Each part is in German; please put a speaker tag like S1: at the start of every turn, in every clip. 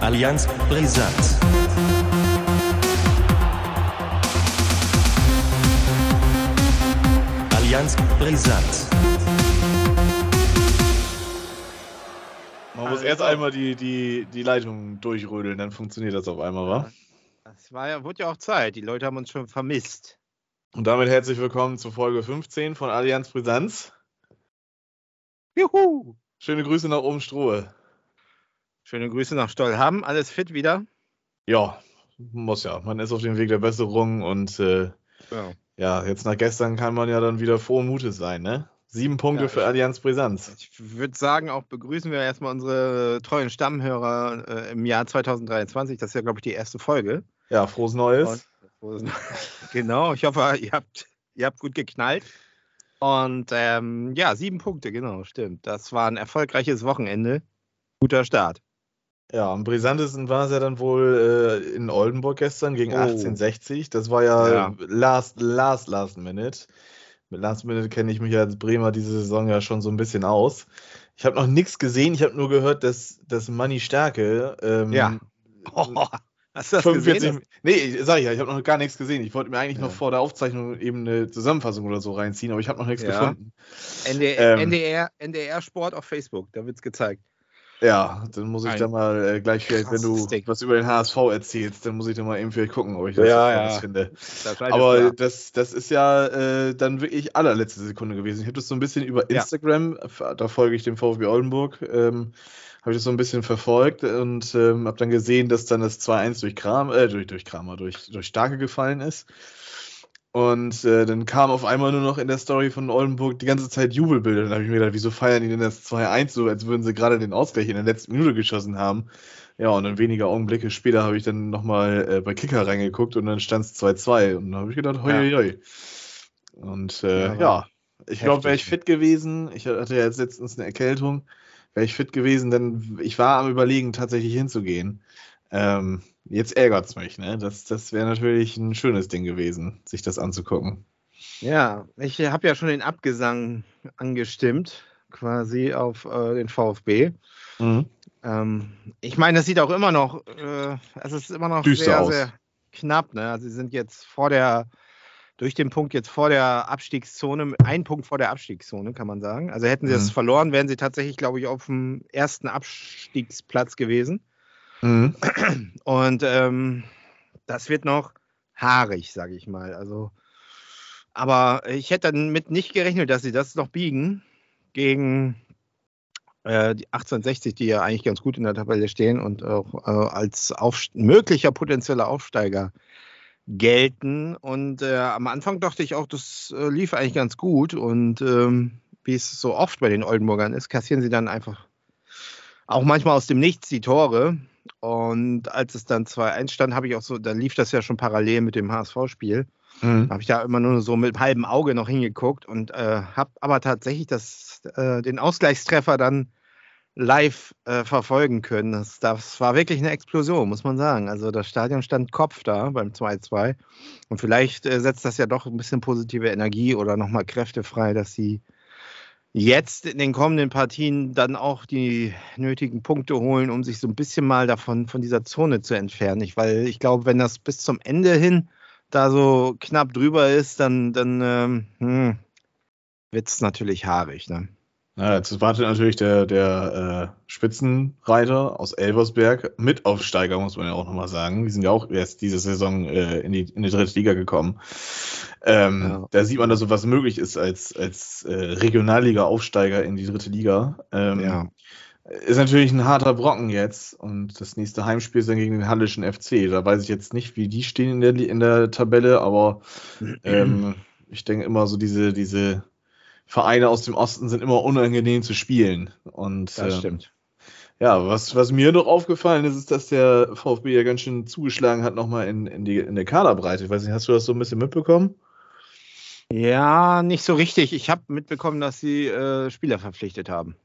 S1: Allianz Brisant. Allianz Brisant.
S2: Man muss erst einmal die, die, die Leitung durchrödeln, dann funktioniert das auf einmal, wa?
S3: Das war ja, wurde ja auch Zeit. Die Leute haben uns schon vermisst.
S2: Und damit herzlich willkommen zu Folge 15 von Allianz Brisanz.
S3: Juhu!
S2: Schöne Grüße nach oben Strohe.
S3: Schöne Grüße nach Stollham. Alles fit wieder?
S2: Ja, muss ja. Man ist auf dem Weg der Besserung und äh,
S3: Ja.
S2: ja, jetzt nach gestern kann man ja dann wieder frohen Mutes sein, ne? Sieben Punkte
S3: Ja,
S2: für Allianz Brisanz.
S3: Ich würde sagen, auch begrüßen wir erstmal unsere treuen Stammhörer äh, im Jahr 2023. Das ist ja, glaube ich, die erste Folge.
S2: Ja, frohes Neues.
S3: Und- genau, ich hoffe, ihr habt, ihr habt gut geknallt. Und ähm, ja, sieben Punkte, genau, stimmt. Das war ein erfolgreiches Wochenende. Guter Start.
S2: Ja, am brisantesten war es ja dann wohl äh, in Oldenburg gestern gegen
S3: Oh.
S2: 1860. Das war ja,
S3: Ja.
S2: last, last, last minute. Mit Last Minute kenne ich mich als Bremer diese Saison ja schon so ein bisschen aus. Ich habe noch nichts gesehen. Ich habe nur gehört, dass, dass Manni Stärke ähm,
S3: Ja. Oh, hast du das
S2: 45
S3: gesehen?
S2: Nee, sag ich ja, ich habe noch gar nichts gesehen. Ich wollte mir eigentlich
S3: Ja.
S2: noch vor der Aufzeichnung eben eine Zusammenfassung oder so reinziehen, aber ich habe noch nichts
S3: Ja.
S2: gefunden.
S3: NDR,
S2: Ähm.
S3: NDR, NDR Sport auf Facebook, da wird es gezeigt.
S2: Ja, dann muss ich
S3: Ein
S2: da mal äh, gleich vielleicht, wenn du
S3: Ding.
S2: was über den HSV erzählst, dann muss ich da mal eben vielleicht gucken, ob ich das
S3: Ja, ja.
S2: finde.
S3: Da schaltest
S2: Aber das, das ist ja äh, dann wirklich allerletzte Sekunde gewesen. Ich habe das so ein bisschen über
S3: Ja.
S2: Instagram, da folge ich dem VfB Oldenburg, ähm, habe ich das so ein bisschen verfolgt und ähm, habe dann gesehen, dass dann das 2-1 durch Kram, äh, durch, durch Kramer, durch, durch Starke gefallen ist. Und äh, dann kam auf einmal nur noch in der Story von Oldenburg die ganze Zeit Jubelbilder. Dann habe ich mir gedacht, wieso feiern die denn das 2-1 so, als würden sie gerade den Ausgleich in der letzten Minute geschossen haben. Ja, und dann wenige Augenblicke später habe ich dann nochmal äh, bei Kicker reingeguckt und dann stand es 2-2. Und dann habe ich gedacht, hoi, hoi, hoi. Und äh,
S3: Ja,
S2: ja, ich glaube, wäre ich fit gewesen, ich hatte ja jetzt letztens eine Erkältung, wäre ich fit gewesen, denn ich war am Überlegen, tatsächlich hinzugehen. Ähm, jetzt ärgert es mich, ne? Das, das wäre natürlich ein schönes Ding gewesen, sich das anzugucken.
S3: Ja, ich habe ja schon den Abgesang angestimmt, quasi auf äh, den VfB. Ähm, ich meine, das sieht auch immer noch, äh, es ist immer noch
S2: Düster
S3: sehr,
S2: aus.
S3: sehr knapp. Ne? Also sie sind jetzt vor der, durch den Punkt jetzt vor der Abstiegszone, ein Punkt vor der Abstiegszone, kann man sagen. Also hätten sie das
S2: Mhm.
S3: verloren, wären sie tatsächlich, glaube ich, auf dem ersten Abstiegsplatz gewesen.
S2: Mhm.
S3: Und ähm, das wird noch haarig, sage ich mal. Also, aber ich hätte damit nicht gerechnet, dass sie das noch biegen gegen äh, die 1860, die ja eigentlich ganz gut in der Tabelle stehen und auch äh, als möglicher potenzieller Aufsteiger gelten. Und äh, am Anfang dachte ich auch, das äh, lief eigentlich ganz gut. Und ähm, wie es so oft bei den Oldenburgern ist, kassieren sie dann einfach auch manchmal aus dem Nichts die Tore. Und als es dann 2-1 stand, habe ich auch so, da lief das ja schon parallel mit dem HSV-Spiel.
S2: Mhm.
S3: Habe ich da immer nur so mit halbem Auge noch hingeguckt und äh, habe aber tatsächlich das, äh, den Ausgleichstreffer dann live äh, verfolgen können. Das, das war wirklich eine Explosion, muss man sagen. Also das Stadion stand Kopf da beim 2-2. Und vielleicht äh, setzt das ja doch ein bisschen positive Energie oder nochmal Kräfte frei, dass sie jetzt in den kommenden Partien dann auch die nötigen Punkte holen, um sich so ein bisschen mal davon von dieser Zone zu entfernen. Ich, weil ich glaube, wenn das bis zum Ende hin da so knapp drüber ist, dann, dann ähm, hm, wird es natürlich haarig. Ne?
S2: Ja, jetzt wartet natürlich der, der äh, Spitzenreiter aus Elversberg, Mitaufsteiger, muss man ja auch nochmal sagen. Die sind ja auch erst diese Saison äh, in, die, in die dritte Liga gekommen. Ähm,
S3: Ja.
S2: Da sieht man, dass so was möglich ist als, als äh, Regionalliga-Aufsteiger in die dritte Liga. Ähm,
S3: Ja.
S2: Ist natürlich ein harter Brocken jetzt und das nächste Heimspiel ist dann gegen den Hallischen FC. Da weiß ich jetzt nicht, wie die stehen in der, in der Tabelle, aber ähm, ich denke immer so diese, diese Vereine aus dem Osten sind immer unangenehm zu spielen. Und
S3: Das
S2: äh,
S3: stimmt.
S2: ja, was, was mir noch aufgefallen ist, ist, dass der VfB ja ganz schön zugeschlagen hat nochmal in, in, die, in der Kaderbreite. Ich weiß nicht, hast du das so ein bisschen mitbekommen?
S3: Ja, nicht so richtig. Ich habe mitbekommen, dass sie äh, Spieler verpflichtet haben.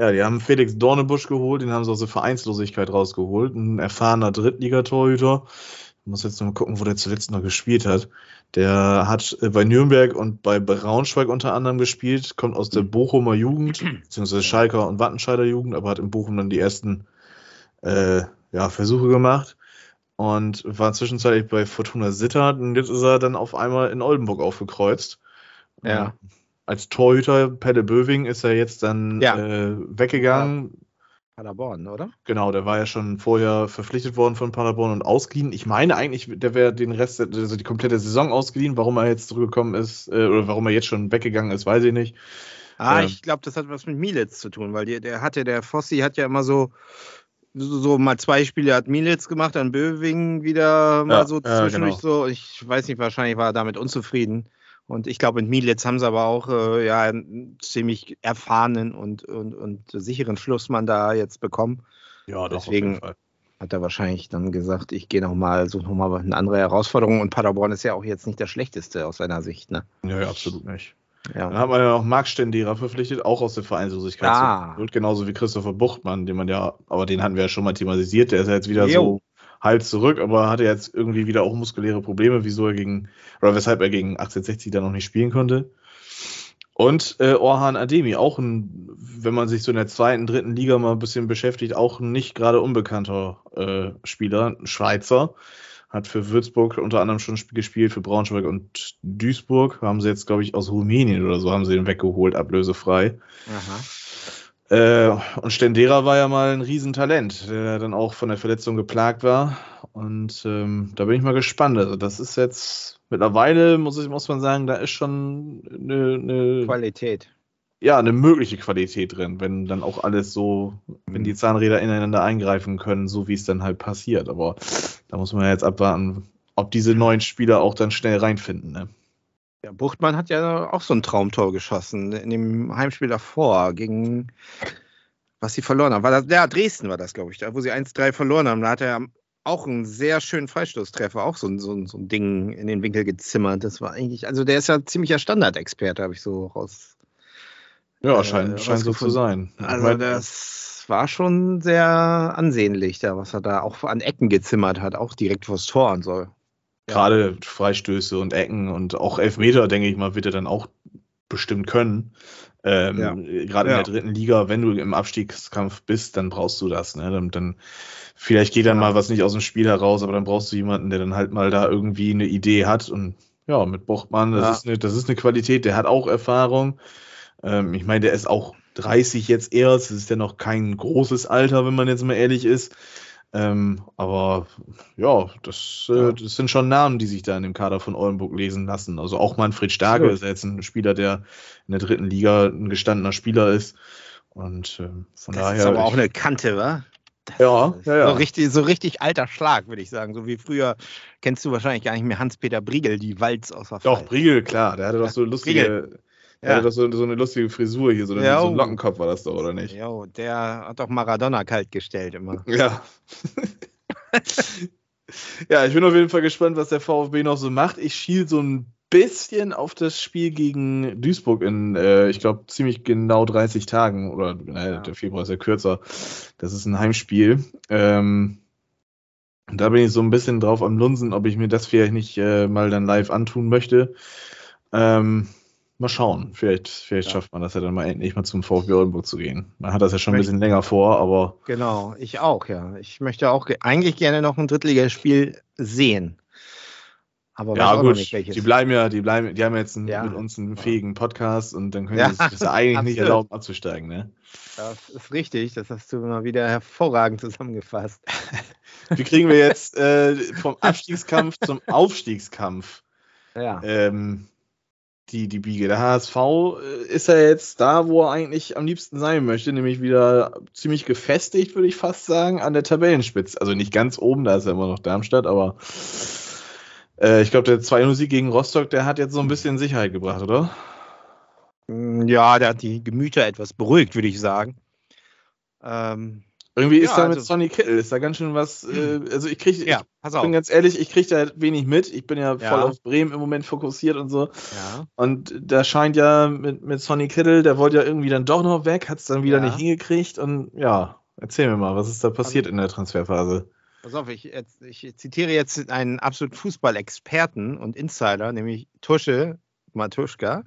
S2: Ja, die haben Felix Dornebusch geholt, den haben sie aus der Vereinslosigkeit rausgeholt. Ein erfahrener Drittligatorhüter. Muss jetzt noch mal gucken, wo der zuletzt noch gespielt hat. Der hat äh, bei Nürnberg und bei Braunschweig unter anderem gespielt, kommt aus der Bochumer Jugend, beziehungsweise Schalker und Wattenscheider Jugend, aber hat in Bochum dann die ersten äh, ja, Versuche gemacht und war zwischenzeitlich bei Fortuna Sittard und jetzt ist er dann auf einmal in Oldenburg aufgekreuzt.
S3: Ja.
S2: Als Torhüter, Pelle Böving, ist er jetzt dann
S3: Ja.
S2: äh, weggegangen.
S3: Paderborn, oder?
S2: Genau, der war ja schon vorher verpflichtet worden von Paderborn und ausgeliehen. Ich meine eigentlich, der wäre den Rest, also die komplette Saison ausgeliehen. Warum er jetzt zurückgekommen ist äh, oder warum er jetzt schon weggegangen ist, weiß ich nicht.
S3: Ah,
S2: Ähm.
S3: ich glaube, das hat was mit Mielitz zu tun, weil die, der hatte, der Fossi hat ja immer so, so, so mal zwei Spiele hat Mielitz gemacht, dann Böwing wieder mal
S2: Ja,
S3: so
S2: ja,
S3: zwischendurch
S2: genau.
S3: so. Ich weiß nicht, wahrscheinlich war er damit unzufrieden. Und ich glaube, mit Mielitz haben sie aber auch äh, ja, einen ziemlich erfahrenen und, und, und sicheren Schlussmann da jetzt bekommen.
S2: Ja,
S3: jeden Deswegen- Hat er wahrscheinlich dann gesagt, ich gehe nochmal, suche nochmal eine andere Herausforderung. Und Paderborn ist ja auch jetzt nicht das Schlechteste aus seiner Sicht. Ne?
S2: Ja, ja, absolut nicht.
S3: Ja.
S2: Dann hat man ja noch Marc Stendera verpflichtet, auch aus der Vereinslosigkeit.
S3: Ah.
S2: Genauso wie Christopher Buchtmann, den man ja, aber den hatten wir ja schon mal thematisiert. Der ist ja jetzt wieder
S3: Jo.
S2: so halb zurück, aber hatte jetzt irgendwie wieder auch muskuläre Probleme, wieso er gegen, oder weshalb er gegen 1860 dann noch nicht spielen konnte. Und äh, Orhan Ademi, auch ein, wenn man sich so in der zweiten, dritten Liga mal ein bisschen beschäftigt, auch ein nicht gerade unbekannter äh, Spieler, ein Schweizer. Hat für Würzburg unter anderem schon sp- gespielt, für Braunschweig und Duisburg. Haben sie jetzt, glaube ich, aus Rumänien oder so, haben sie den weggeholt, ablösefrei.
S3: Aha.
S2: Äh, und Stendera war ja mal ein Riesentalent, der dann auch von der Verletzung geplagt war. Und ähm, da bin ich mal gespannt. Also, das ist jetzt mittlerweile, muss, ich, muss man sagen, da ist schon eine, eine,
S3: Qualität.
S2: ja, eine mögliche Qualität drin, wenn dann auch alles so, wenn die Zahnräder ineinander eingreifen können, so wie es dann halt passiert. Aber da muss man jetzt abwarten, ob diese neuen Spieler auch dann schnell reinfinden. Ne?
S3: Ja, Buchtmann hat ja auch so ein Traumtor geschossen in dem Heimspiel davor gegen was sie verloren haben. War das, ja, Dresden war das, glaube ich, da wo sie 1-3 verloren haben. Da hat er auch einen sehr schönen Freistoßtreffer, auch so ein, so, so ein Ding in den Winkel gezimmert. Das war eigentlich, also der ist ja ziemlicher Standardexperte, habe ich so raus.
S2: Ja,
S3: Äh,
S2: scheint, scheint so zu sein.
S3: Also das war schon sehr ansehnlich, da, was er da auch an Ecken gezimmert hat, auch direkt vors Tor und so.
S2: Gerade Freistöße und Ecken und auch Elfmeter, denke ich mal, wird er dann auch bestimmt können. Ähm,
S3: Ja.
S2: Gerade in der dritten Liga, wenn du im Abstiegskampf bist, dann brauchst du das. Ne? Dann, dann vielleicht geht dann mal was nicht aus dem Spiel heraus, aber dann brauchst du jemanden, der dann halt mal da irgendwie eine Idee hat. Und ja, mit Buchtmann, das,
S3: Ja.
S2: ist, eine, das ist eine Qualität, der hat auch Erfahrung. Ähm, ich meine, der ist auch 30 jetzt erst, das ist ja noch kein großes Alter, wenn man jetzt mal ehrlich ist. Ähm, aber ja, das, äh,
S3: Ja.
S2: das sind schon Namen, die sich da in dem Kader von Oldenburg lesen lassen. Also auch Manfred Starke
S3: Absolut.
S2: ist ja jetzt ein Spieler, der in der dritten Liga ein gestandener Spieler ist. Und ähm, von
S3: Das
S2: daher.
S3: ist aber auch eine Kante, wa? Das
S2: Ja, ja, ja.
S3: So richtig, so richtig alter Schlag, würde ich sagen. So wie früher kennst du wahrscheinlich gar nicht mehr Hans-Peter Briegel, die Walz aus der
S2: Doch. Briegel, klar, der hatte doch so lustige.
S3: Briegel. Ja.
S2: hatte doch so, so eine lustige Frisur hier, so, eine- so ein. Lockenkopf war das doch, oder nicht?
S3: Jo, der hat doch Maradona kalt gestellt immer.
S2: Ja. ja, ich bin auf jeden Fall gespannt, was der VfB noch so macht. Ich schiel so ein bisschen auf das Spiel gegen Duisburg in, äh, ich glaube, ziemlich genau 30 Tagen. Oder naja,
S3: Ja.
S2: der Februar ist ja kürzer. Das ist ein Heimspiel. Ähm, da bin ich so ein bisschen drauf am Lunsen, ob ich mir das vielleicht nicht äh, mal dann live antun möchte. Ähm, mal schauen. Vielleicht, vielleicht
S3: Ja.
S2: schafft man das ja dann mal endlich mal zum VfB Oldenburg zu gehen. Man hat das ja schon ein bisschen länger vor, aber
S3: Genau, ich auch, ja. Ich möchte auch ge eigentlich gerne noch ein Drittligaspiel sehen. Aber
S2: Ja, gut,
S3: nicht welches.
S2: die bleiben ja, die bleiben, die haben jetzt einen,
S3: Ja.
S2: mit uns einen fähigen Podcast und dann können
S3: Ja,
S2: die sich das ja eigentlich nicht erlauben, abzusteigen, ne?
S3: Das ist richtig, das hast du mal wieder hervorragend zusammengefasst.
S2: Wie kriegen wir jetzt äh, vom Abstiegskampf zum Aufstiegskampf
S3: Ja.
S2: ähm, die, die Biege? Der HSV äh, ist ja jetzt da, wo er eigentlich am liebsten sein möchte, nämlich wieder ziemlich gefestigt, würde ich fast sagen, an der Tabellenspitze. Also nicht ganz oben, da ist ja immer noch Darmstadt, aber äh, ich glaube, der 2-0-Sieg gegen Rostock, der hat jetzt so ein bisschen Sicherheit gebracht, oder?
S3: Mm, Ja, der hat die Gemüter etwas beruhigt, würde ich sagen. Ähm,
S2: Irgendwie ist
S3: Ja,
S2: da mit
S3: also-
S2: Sonny Kittel, ist da ganz schön was, äh, also ich kriege,
S3: ja, pass
S2: ich
S3: auf.
S2: bin ganz ehrlich, ich kriege da wenig mit. Ich bin ja,
S3: Ja.
S2: voll auf Bremen im Moment fokussiert und so.
S3: Ja.
S2: Und da scheint ja mit, mit Sonny Kittel, der wollte ja irgendwie dann doch noch weg, hat es dann wieder nicht hingekriegt. Und ja, erzähl mir mal, was ist da passiert in der Transferphase?
S3: Pass auf, ich, ich zitiere jetzt einen absoluten Fußballexperten und Insider, nämlich Tusche Matuschka.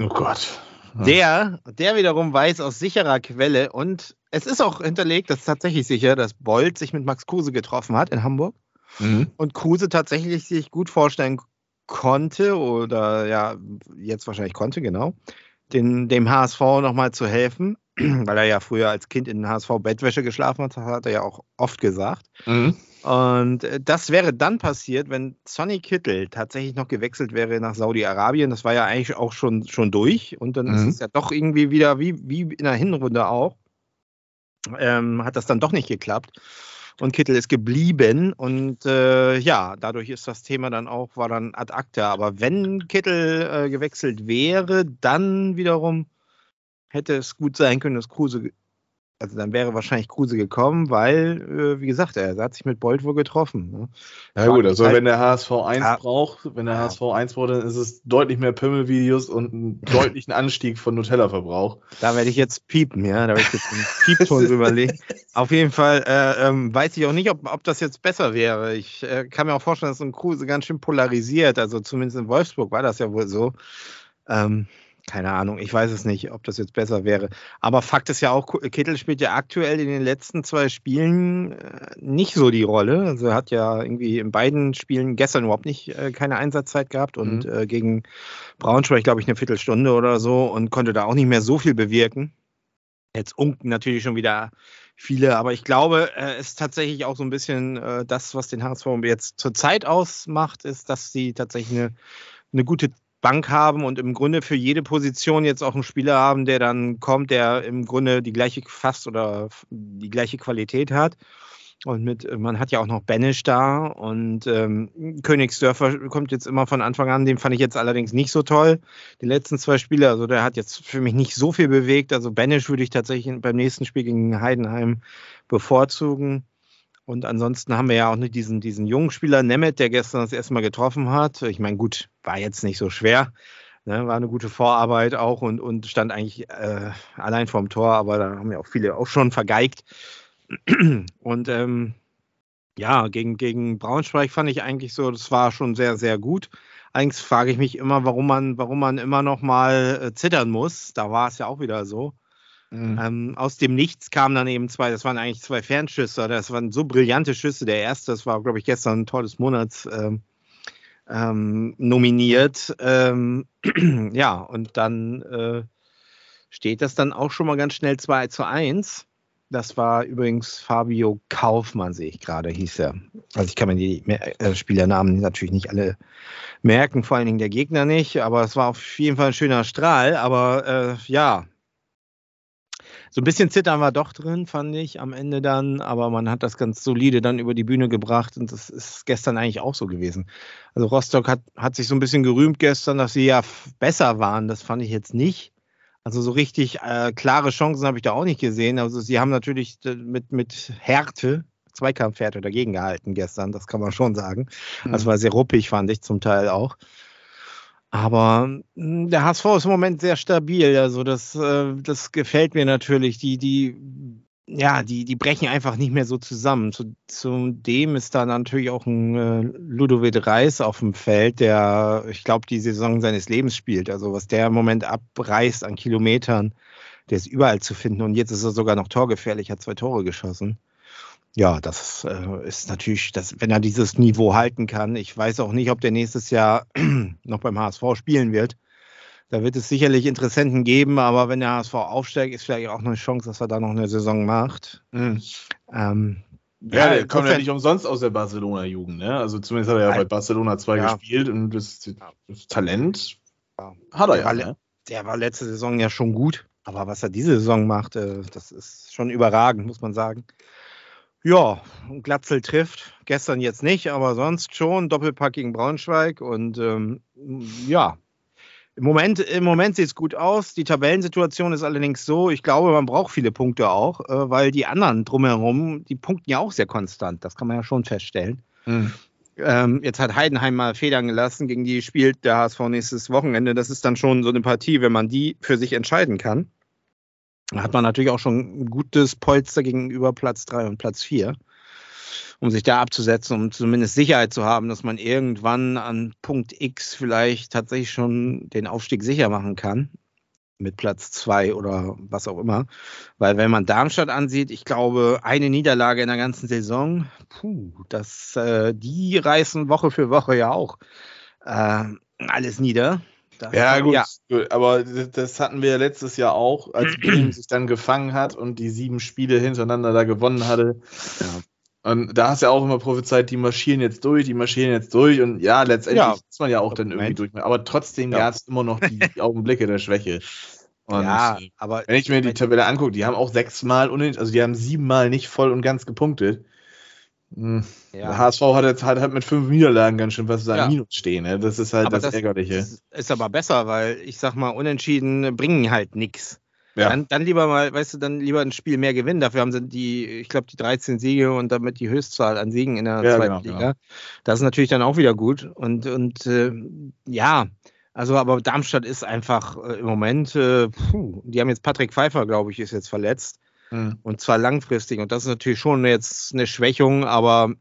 S2: Oh Gott.
S3: Der, der wiederum weiß aus sicherer Quelle und es ist auch hinterlegt, das ist tatsächlich sicher, dass Bolt sich mit Max Kruse getroffen hat in Hamburg
S2: Mhm.
S3: und Kruse tatsächlich sich gut vorstellen konnte oder ja, jetzt wahrscheinlich konnte, genau, den, dem HSV nochmal zu helfen, weil er ja früher als Kind in HSV Bettwäsche geschlafen hat, hat er ja auch oft gesagt.
S2: Mhm.
S3: Und äh, das wäre dann passiert, wenn Sonny Kittel tatsächlich noch gewechselt wäre nach Saudi-Arabien. Das war ja eigentlich auch schon, schon durch. Und dann
S2: Mhm.
S3: ist es ja doch irgendwie wieder, wie, wie in der Hinrunde auch, ähm, hat das dann doch nicht geklappt. Und Kittel ist geblieben. Und äh, ja, dadurch ist das Thema dann auch, war dann ad acta. Aber wenn Kittel äh, gewechselt wäre, dann wiederum hätte es gut sein können, dass Kruse, also dann wäre wahrscheinlich Kruse gekommen, weil, äh, wie gesagt, er hat sich mit Bolt wohl getroffen. Ne?
S2: Ja gut, also
S3: Halt-
S2: wenn der HSV 1
S3: Ja.
S2: braucht, wenn der
S3: Ja.
S2: HSV 1 braucht, dann ist es deutlich mehr Pimmelvideos und einen deutlichen Anstieg von Nutella-Verbrauch.
S3: Da werde ich jetzt piepen, ja. Da werde ich jetzt einen Piepton überlegen. Auf jeden Fall äh, ähm, weiß ich auch nicht, ob, ob das jetzt besser wäre. Ich äh, kann mir auch vorstellen, dass so ein Kruse ganz schön polarisiert. Also zumindest in Wolfsburg war das ja wohl so. Ähm, keine Ahnung, ich weiß es nicht, ob das jetzt besser wäre. Aber Fakt ist ja auch, Kittel spielt ja aktuell in den letzten zwei Spielen äh, nicht so die Rolle. Also er hat ja irgendwie in beiden Spielen gestern überhaupt nicht äh, keine Einsatzzeit gehabt und
S2: Mhm.
S3: äh, gegen Braunschweig, glaube ich, eine Viertelstunde oder so und konnte da auch nicht mehr so viel bewirken. Jetzt unken natürlich schon wieder viele, aber ich glaube, äh, es ist tatsächlich auch so ein bisschen äh, das, was den HSV jetzt zur Zeit ausmacht, ist, dass sie tatsächlich eine, eine gute Bank haben und im Grunde für jede Position jetzt auch einen Spieler haben, der dann kommt, der im Grunde die gleiche fast oder die gleiche Qualität hat. Und mit, man hat ja auch noch Benisch da und ähm, Königsdörfer kommt jetzt immer von Anfang an, den fand ich jetzt allerdings nicht so toll. Die letzten zwei Spiele, also der hat jetzt für mich nicht so viel bewegt. Also Benisch würde ich tatsächlich beim nächsten Spiel gegen Heidenheim bevorzugen. Und ansonsten haben wir ja auch nicht diesen, diesen jungen Spieler Nemeth, der gestern das erste Mal getroffen hat. Ich meine, gut, war jetzt nicht so schwer. Ne, war eine gute Vorarbeit auch und, und stand eigentlich äh, allein vorm Tor, aber da haben ja auch viele auch schon vergeigt. Und ähm, ja, gegen, gegen Braunschweig fand ich eigentlich so, das war schon sehr, sehr gut. Eigentlich frage ich mich immer, warum man, warum man immer noch mal äh, zittern muss. Da war es ja auch wieder so.
S2: Mhm.
S3: Ähm, aus dem Nichts kamen dann eben zwei, das waren eigentlich zwei Fernschüsse, das waren so brillante Schüsse. Der erste, das war, glaube ich, gestern ein Tor des Monats ähm, ähm, nominiert. Ähm, ja, und dann äh, steht das dann auch schon mal ganz schnell 2 zu 1. Das war übrigens Fabio Kaufmann, sehe ich gerade, hieß er. Also ich kann mir die äh, Spielernamen natürlich nicht alle merken, vor allen Dingen der Gegner nicht, aber es war auf jeden Fall ein schöner Strahl. Aber äh, ja, so ein bisschen Zittern war doch drin, fand ich am Ende dann, aber man hat das ganz solide dann über die Bühne gebracht und das ist gestern eigentlich auch so gewesen. Also Rostock hat, hat sich so ein bisschen gerühmt gestern, dass sie ja besser waren, das fand ich jetzt nicht. Also so richtig äh, klare Chancen habe ich da auch nicht gesehen. Also sie haben natürlich mit, mit Härte, Zweikampfhärte dagegen gehalten gestern, das kann man schon sagen.
S2: Mhm.
S3: Das war sehr ruppig, fand ich zum Teil auch. Aber mh, der HSV ist im Moment sehr stabil. Also das, äh, das gefällt mir natürlich. Die, die, ja, die, die brechen einfach nicht mehr so zusammen. Zu, zudem ist da natürlich auch ein äh, Ludovic Reis auf dem Feld, der, ich glaube, die Saison seines Lebens spielt. Also was der im Moment abreißt an Kilometern, der ist überall zu finden. Und jetzt ist er sogar noch torgefährlich, hat zwei Tore geschossen. Ja, das äh, ist natürlich, das, wenn er dieses Niveau halten kann. Ich weiß auch nicht, ob der nächstes Jahr noch beim HSV spielen wird. Da wird es sicherlich Interessenten geben, aber wenn der HSV aufsteigt, ist vielleicht auch eine Chance, dass er da noch eine Saison macht.
S2: Mhm.
S3: Ähm,
S2: Ja, der kommt ja nicht umsonst aus der Barcelona-Jugend, ne? Also zumindest hat er ja bei Barcelona 2
S3: Ja.
S2: gespielt und das, das Talent
S3: Ja.
S2: hat er ja.
S3: War-
S2: Ne?
S3: der war letzte Saison ja schon gut, aber was er diese Saison macht, äh, das ist schon überragend, muss man sagen. Ja, Glatzel trifft. Gestern jetzt nicht, aber sonst schon. Doppelpack gegen Braunschweig. Und ähm, ja, im Moment, im Moment sieht es gut aus. Die Tabellensituation ist allerdings so, ich glaube, man braucht viele Punkte auch, äh, weil die anderen drumherum, die punkten ja auch sehr konstant. Das kann man ja schon feststellen.
S2: Mhm.
S3: Ähm, jetzt hat Heidenheim mal Federn gelassen, gegen die spielt der HSV nächstes Wochenende. Das ist dann schon so eine Partie, wenn man die für sich entscheiden kann. Da hat man natürlich auch schon ein gutes Polster gegenüber Platz 3 und Platz 4. um sich da abzusetzen, um zumindest Sicherheit zu haben, dass man irgendwann an Punkt X vielleicht tatsächlich schon den Aufstieg sicher machen kann. Mit Platz zwei oder was auch immer. Weil wenn man Darmstadt ansieht, ich glaube, eine Niederlage in der ganzen Saison, puh, das, äh, die reißen Woche für Woche ja auch äh, alles nieder.
S2: Ja, gut, ja. aber das hatten wir letztes Jahr auch, als Bremen sich dann gefangen hat und die sieben Spiele hintereinander da gewonnen hatte. Ja. Und da hast du ja auch immer prophezeit, die marschieren jetzt durch, die marschieren jetzt durch. Und ja, letztendlich ja. ist man ja auch dann irgendwie durch. Aber trotzdem ja. gab es immer noch die, die Augenblicke der Schwäche. Und ja, aber wenn ich mir die Tabelle angucke, die haben auch sechsmal, also die haben siebenmal nicht voll und ganz gepunktet. Hm. Ja. HSV hat jetzt halt, halt mit fünf Niederlagen ganz schön was da ja. Minus stehen. Ne? Das ist halt das, das Ärgerliche.
S3: Ist aber besser, weil ich sag mal, Unentschieden bringen halt nichts. Ja. Dann, dann, lieber mal, weißt du, dann lieber ein Spiel mehr gewinnen. Dafür haben sie die, ich glaube, die 13 Siege und damit die Höchstzahl an Siegen in der ja, zweiten genau, Liga. Ja. Das ist natürlich dann auch wieder gut. Und, und äh, ja, also aber Darmstadt ist einfach äh, im Moment, äh, puh, die haben jetzt Patrick Pfeiffer, glaube ich, ist jetzt verletzt. Mhm. Und zwar langfristig. Und das ist natürlich schon jetzt eine Schwächung, aber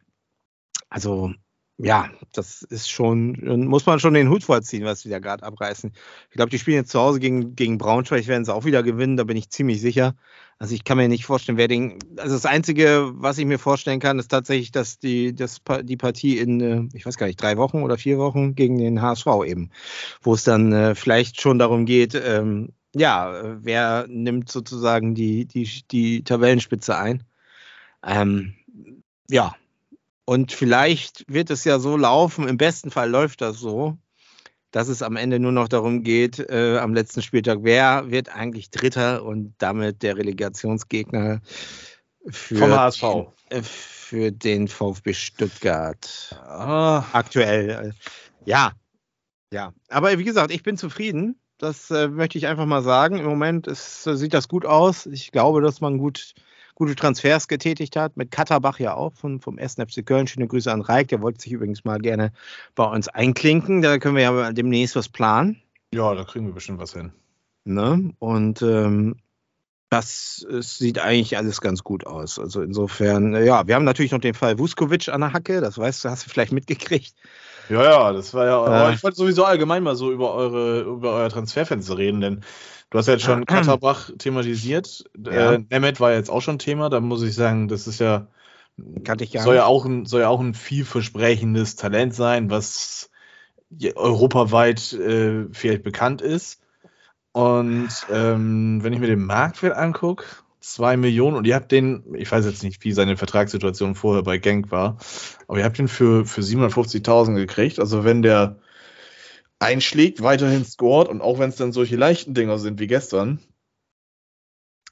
S3: also ja, das ist schon, muss man schon den Hut vorziehen, was sie da gerade abreißen. Ich glaube, die spielen jetzt zu Hause gegen, gegen Braunschweig, werden sie auch wieder gewinnen, da bin ich ziemlich sicher. Also ich kann mir nicht vorstellen, wer den, also das Einzige, was ich mir vorstellen kann, ist tatsächlich, dass die, das, die Partie in, äh, ich weiß gar nicht, drei Wochen oder vier Wochen gegen den HSV eben, wo es dann äh, vielleicht schon darum geht, ähm, ja, wer nimmt sozusagen die, die, die Tabellenspitze ein. Ähm, ja, und vielleicht wird es ja so laufen, im besten Fall läuft das so, dass es am Ende nur noch darum geht, äh, am letzten Spieltag, wer wird eigentlich Dritter und damit der Relegationsgegner für,
S2: vom HSV.
S3: Den, äh, für den VfB Stuttgart. Ah. Aktuell. Ja, ja. Aber wie gesagt, ich bin zufrieden. Das äh, möchte ich einfach mal sagen. Im Moment ist, äh, sieht das gut aus. Ich glaube, dass man gut, gute Transfers getätigt hat. Mit Katterbach ja auch von, vom 1. FC Köln. Schöne Grüße an Reik. Der wollte sich übrigens mal gerne bei uns einklinken. Da können wir ja demnächst was planen.
S2: Ja, da kriegen wir bestimmt was hin.
S3: Ne? Und ähm, das sieht eigentlich alles ganz gut aus. Also insofern, ja, wir haben natürlich noch den Fall Vuskovic an der Hacke. Das weißt du, hast du vielleicht mitgekriegt.
S2: Ja, ja, das war ja. Aber ich wollte sowieso allgemein mal so über eure, über euer Transferfenster reden, denn du hast ja jetzt schon Katterbach thematisiert. Ja. Äh, Nemeth war jetzt auch schon Thema. Da muss ich sagen, das ist ja.
S3: Kannte ich gar
S2: soll ja auch ein, soll ja auch ein vielversprechendes Talent sein, was europaweit äh, vielleicht bekannt ist. Und ähm, wenn ich mir den Marktwert angucke, 2 Millionen und ihr habt den, ich weiß jetzt nicht, wie seine Vertragssituation vorher bei Genk war, aber ihr habt den für, für 750.000 gekriegt. Also wenn der einschlägt, weiterhin scored und auch wenn es dann solche leichten Dinger sind wie gestern,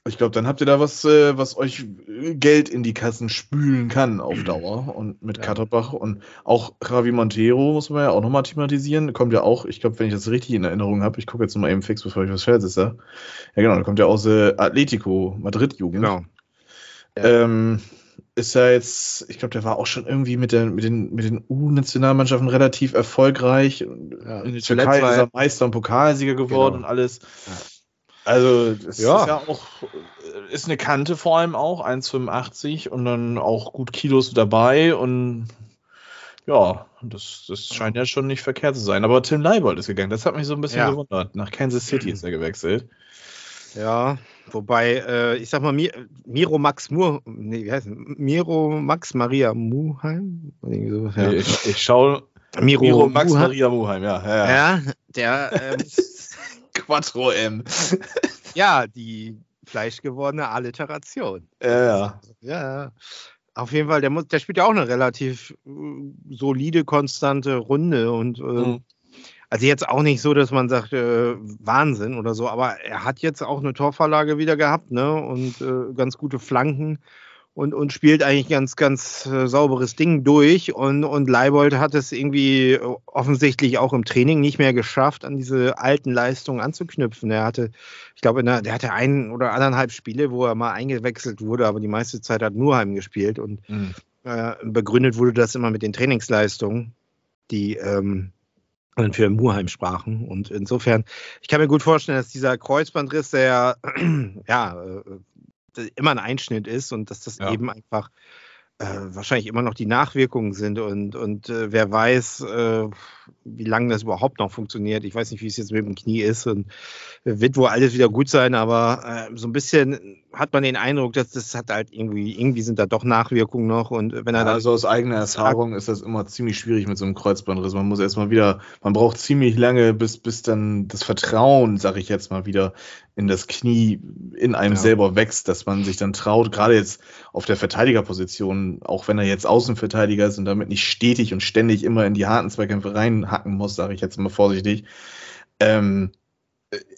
S2: ich glaube, dann habt ihr da was, äh, was euch Geld in die Kassen spülen kann auf. Dauer. Und mit ja. Katterbach und auch Javi Montero muss man ja auch nochmal thematisieren. Kommt ja auch, ich glaube, wenn ich das richtig in Erinnerung habe, ich gucke jetzt nochmal eben fix, bevor ich was sage. Ja, genau, der kommt ja aus äh, Atletico, Madrid-Jugend. Genau. Ähm, ist ja jetzt, ich glaube, der war auch schon irgendwie mit, der, mit den, mit den U-Nationalmannschaften relativ erfolgreich. Ja, in der Türkei ist er Meister und Pokalsieger geworden genau. und alles. Ja. Also, das ja. ist ja auch, ist eine Kante vor allem auch, 1,85 und dann auch gut Kilos dabei und ja, das, das scheint ja schon nicht verkehrt zu sein. Aber Tim Leibold ist gegangen, das hat mich so ein bisschen ja. gewundert. Nach Kansas City ist er gewechselt.
S3: Ja, wobei, äh, ich sag mal, Miro Max Mur, nee, wie heißt? Miro Max Maria Muheim?
S2: So, ja. ich, ich schaue
S3: Miro, Miro
S2: Max Muha Maria Muheim, ja.
S3: Ja, ja der ähm,
S2: Quattro M.
S3: ja, die fleischgewordene Alliteration.
S2: Ja, ja.
S3: Auf jeden Fall, der, muss, der spielt ja auch eine relativ äh, solide, konstante Runde und äh, mhm. also jetzt auch nicht so, dass man sagt, äh, Wahnsinn oder so, aber er hat jetzt auch eine Torvorlage wieder gehabt, ne? Und äh, ganz gute Flanken und, und spielt eigentlich ganz, ganz äh, sauberes Ding durch. Und, und Leibold hat es irgendwie äh, offensichtlich auch im Training nicht mehr geschafft, an diese alten Leistungen anzuknüpfen. Er hatte, ich glaube, der, der hatte ein oder anderthalb Spiele, wo er mal eingewechselt wurde, aber die meiste Zeit hat Nurheim gespielt. Und mhm. äh, begründet wurde das immer mit den Trainingsleistungen, die ähm, für Murheim sprachen. Und insofern, ich kann mir gut vorstellen, dass dieser Kreuzbandriss, der ja, äh, immer ein Einschnitt ist und dass das ja. eben einfach äh, wahrscheinlich immer noch die Nachwirkungen sind und, und äh, wer weiß, äh, wie lange das überhaupt noch funktioniert. Ich weiß nicht, wie es jetzt mit dem Knie ist und wird wohl alles wieder gut sein, aber äh, so ein bisschen hat man den Eindruck, dass das hat halt irgendwie, irgendwie sind da doch Nachwirkungen noch und wenn er
S2: Ja,
S3: dann
S2: also aus eigener Erfahrung ist das immer ziemlich schwierig mit so einem Kreuzbandriss. Man muss erstmal wieder, man braucht ziemlich lange, bis, bis dann das Vertrauen, sag ich jetzt mal wieder, in das Knie in einem
S3: Ja.
S2: selber wächst, dass man sich dann traut, gerade jetzt auf der Verteidigerposition, auch wenn er jetzt Außenverteidiger ist und damit nicht stetig und ständig immer in die harten Zweikämpfe reinhacken muss, sage ich jetzt mal vorsichtig, ähm,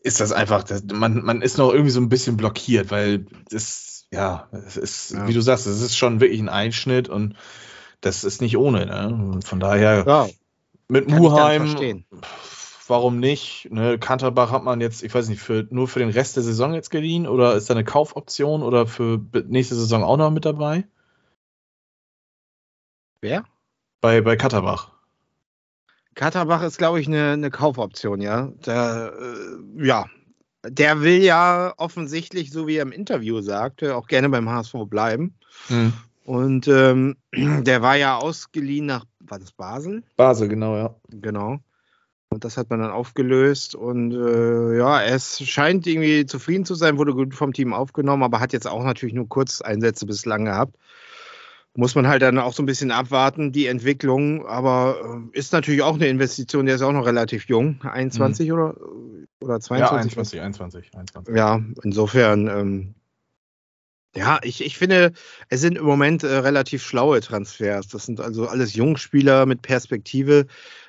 S2: ist das einfach, das, man, man ist noch irgendwie so ein bisschen blockiert, weil das, ja, es ist,
S3: Ja.
S2: wie du sagst, es ist schon wirklich ein Einschnitt und das ist nicht ohne. Ne? Und von daher,
S3: ja,
S2: mit
S3: kann
S2: Muheim. Warum nicht? Ne? Kanterbach hat man jetzt, ich weiß nicht, für, nur für den Rest der Saison jetzt geliehen oder ist da eine Kaufoption oder für nächste Saison auch noch mit dabei?
S3: Wer?
S2: Bei, bei Katterbach.
S3: Katterbach ist, glaube ich, eine, eine Kaufoption, ja. Der, äh, ja. Der will ja offensichtlich, so wie er im Interview sagte, auch gerne beim HSV bleiben. Und ähm, der war ja ausgeliehen nach, war das Basel?
S2: Basel, genau, ja.
S3: Genau. Und das hat man dann aufgelöst. Und äh, ja, es scheint irgendwie zufrieden zu sein, wurde gut vom Team aufgenommen, aber hat jetzt auch natürlich nur Kurzeinsätze bislang gehabt. Muss man halt dann auch so ein bisschen abwarten, die Entwicklung. Aber äh, ist natürlich auch eine Investition, der ist auch noch relativ jung. 21 oder, oder
S2: Ja,
S3: 22?
S2: 21, 21, 21.
S3: Ja, insofern, ähm, ja, ich, ich finde, es sind im Moment äh, relativ schlaue Transfers. Das sind also alles Jungspieler mit Perspektive.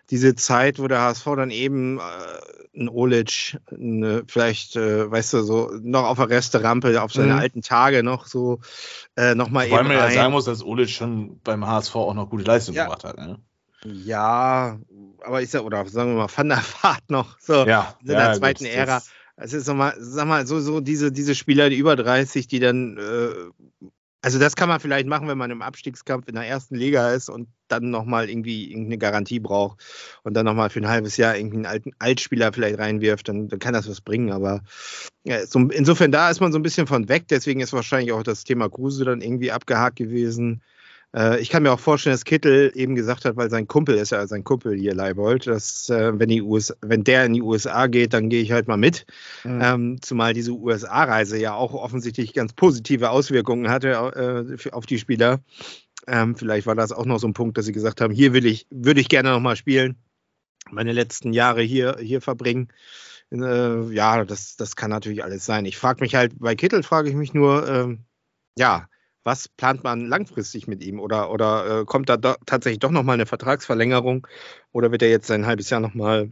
S3: Diese Zeit, wo der HSV dann eben äh, ein Olic, eine, vielleicht, äh, weißt du, so noch auf der Resterampe, auf seine
S2: Mhm.
S3: alten Tage noch so äh, nochmal
S2: Weil
S3: eben
S2: man ja sagen muss, dass Olic schon beim HSV auch noch gute Leistung
S3: Ja.
S2: gebracht hat. Ne?
S3: Ja, aber ich sag, oder sagen wir mal, Van der Vaart noch. So.
S2: Ja,
S3: in der zweiten Ära. Es ist nochmal, sag mal, so, so diese, diese Spieler, die über 30, die dann, äh, also das kann man vielleicht machen, wenn man im Abstiegskampf in der ersten Liga ist und dann nochmal irgendwie irgendeine Garantie braucht und dann nochmal für ein halbes Jahr irgendwie einen alten Altspieler vielleicht reinwirft, dann, dann kann das was bringen. Aber ja, so, insofern da ist man so ein bisschen von weg, deswegen ist wahrscheinlich auch das Thema Kruse dann irgendwie abgehakt gewesen. Äh, ich kann mir auch vorstellen, dass Kittel eben gesagt hat, weil sein Kumpel ist ja sein Kumpel hier, Leibold, dass äh, wenn, die US wenn der in die USA geht, dann gehe ich halt mal mit.
S2: Mhm.
S3: Ähm, zumal diese USA-Reise ja auch offensichtlich ganz positive Auswirkungen hatte äh, auf die Spieler. Ähm, vielleicht war das auch noch so ein Punkt, dass sie gesagt haben, hier will ich, würde ich gerne nochmal spielen, meine letzten Jahre hier, hier verbringen. Äh, ja, das, das kann natürlich alles sein. Ich frage mich halt, bei Kittel frage ich mich nur, ähm, ja, was plant man langfristig mit ihm? Oder, oder äh, kommt da do tatsächlich doch nochmal eine Vertragsverlängerung? Oder wird er jetzt sein halbes Jahr nochmal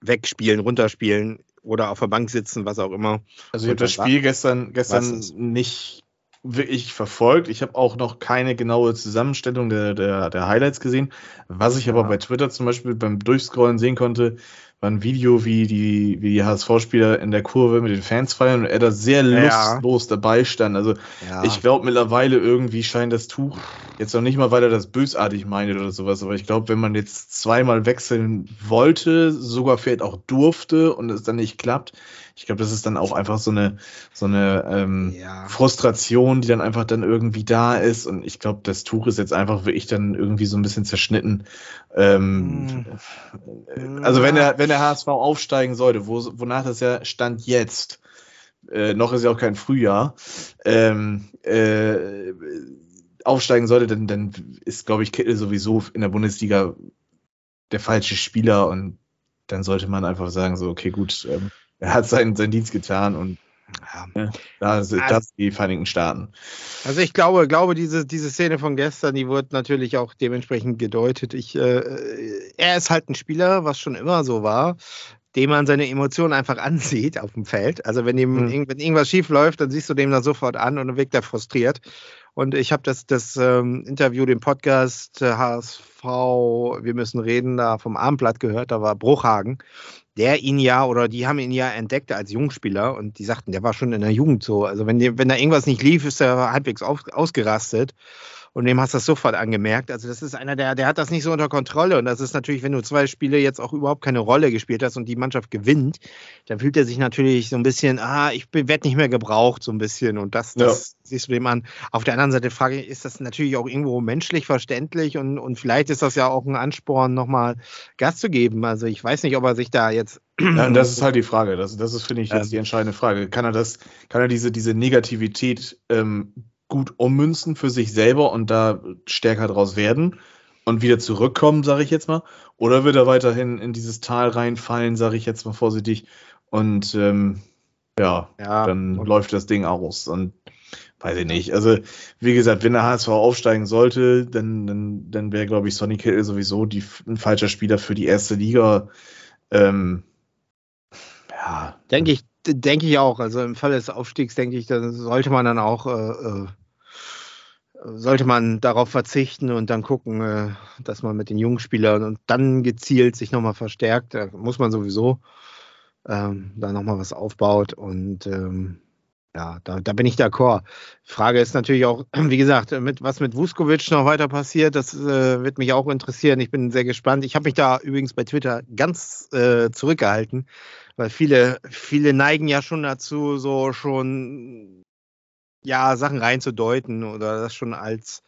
S3: wegspielen, runterspielen oder auf der Bank sitzen, was auch immer?
S2: Also ich habe das Spiel gestern, gestern nicht wirklich verfolgt. Ich habe auch noch keine genaue Zusammenstellung der, der, der Highlights gesehen. Was ich aber
S3: Ja.
S2: bei Twitter zum Beispiel beim Durchscrollen sehen konnte, ein Video, wie die, wie die HSV-Spieler in der Kurve mit den Fans feiern und er da sehr
S3: Ja.
S2: lustlos dabei stand. Also
S3: Ja,
S2: ich glaube mittlerweile irgendwie scheint das Tuch jetzt noch nicht mal, weil er das bösartig meint oder sowas, aber ich glaube, wenn man jetzt zweimal wechseln wollte, sogar vielleicht auch durfte und es dann nicht klappt, ich glaube, das ist dann auch einfach so eine, so eine ähm,
S3: ja.
S2: Frustration, die dann einfach dann irgendwie da ist und ich glaube, das Tuch ist jetzt einfach wirklich dann irgendwie so ein bisschen zerschnitten. Ähm,
S3: Hm.
S2: also wenn der, wenn der HSV aufsteigen sollte, wo, wonach das ja stand jetzt, äh, noch ist ja auch kein Frühjahr, ähm, äh, aufsteigen sollte, dann, dann ist, glaube ich, Kittel sowieso in der Bundesliga der falsche Spieler und dann sollte man einfach sagen, so, okay, gut, ähm, er hat seinen, seinen Dienst getan und
S3: Ja.
S2: da sind
S3: Also-
S2: das die Vereinigten Staaten.
S3: Also ich glaube, glaube diese, diese Szene von gestern, die wird natürlich auch dementsprechend gedeutet. Ich, äh, er ist halt ein Spieler, was schon immer so war, dem man seine Emotionen einfach ansieht auf dem Feld. Also wenn, ihm,
S2: Mhm.
S3: wenn irgendwas schief läuft, dann siehst du dem dann sofort an und dann wirkt er frustriert. Und ich habe das, das ähm, Interview, den Podcast äh, HSV, wir müssen reden, da vom Abendblatt gehört, da war Bruchhagen, der ihn ja oder die haben ihn ja entdeckt als Jungspieler und die sagten, der war schon in der Jugend so. Also wenn, wenn da irgendwas nicht lief, ist er halbwegs auf, ausgerastet. Und dem hast du das sofort angemerkt. Also das ist einer, der, der hat das nicht so unter Kontrolle und das ist natürlich, wenn du zwei Spiele jetzt auch überhaupt keine Rolle gespielt hast und die Mannschaft gewinnt, dann fühlt er sich natürlich so ein bisschen, ah, ich werde nicht mehr gebraucht, so ein bisschen und das, das ja. siehst du dem an. Auf der anderen Seite frage ich, ist das natürlich auch irgendwo menschlich verständlich und, und vielleicht ist das ja auch ein Ansporn, nochmal Gas zu geben. Also ich weiß nicht, ob er sich da jetzt
S2: ja, das ist halt die Frage. Das, das ist, finde ich, jetzt ähm, die entscheidende Frage. Kann er das, kann er diese, diese Negativität ähm, gut ummünzen für sich selber und da stärker draus werden und wieder zurückkommen, sage ich jetzt mal? Oder wird er weiterhin in dieses Tal reinfallen, sage ich jetzt mal vorsichtig, und ähm, ja, ja, dann okay. läuft das Ding aus. Und weiß ich nicht. Also, wie gesagt, wenn der HSV aufsteigen sollte, dann, dann, dann wäre, glaube ich, Sonny Kittel sowieso die, ein falscher Spieler für die erste Liga. Ähm,
S3: ja. Denke ich, denke ich auch. Also im Fall des Aufstiegs denke ich, da sollte man dann auch äh, äh, sollte man darauf verzichten und dann gucken, äh, dass man mit den jungen Spielern und dann gezielt sich nochmal verstärkt. Da muss man sowieso ähm, da nochmal was aufbaut und ähm, ja, da, da bin ich d'accord. Frage ist natürlich auch, wie gesagt, mit, was mit Vuskovic noch weiter passiert, das äh, wird mich auch interessieren. Ich bin sehr gespannt. Ich habe mich da übrigens bei Twitter ganz äh, zurückgehalten, weil viele, viele neigen ja schon dazu, so schon ja, Sachen reinzudeuten oder das schon als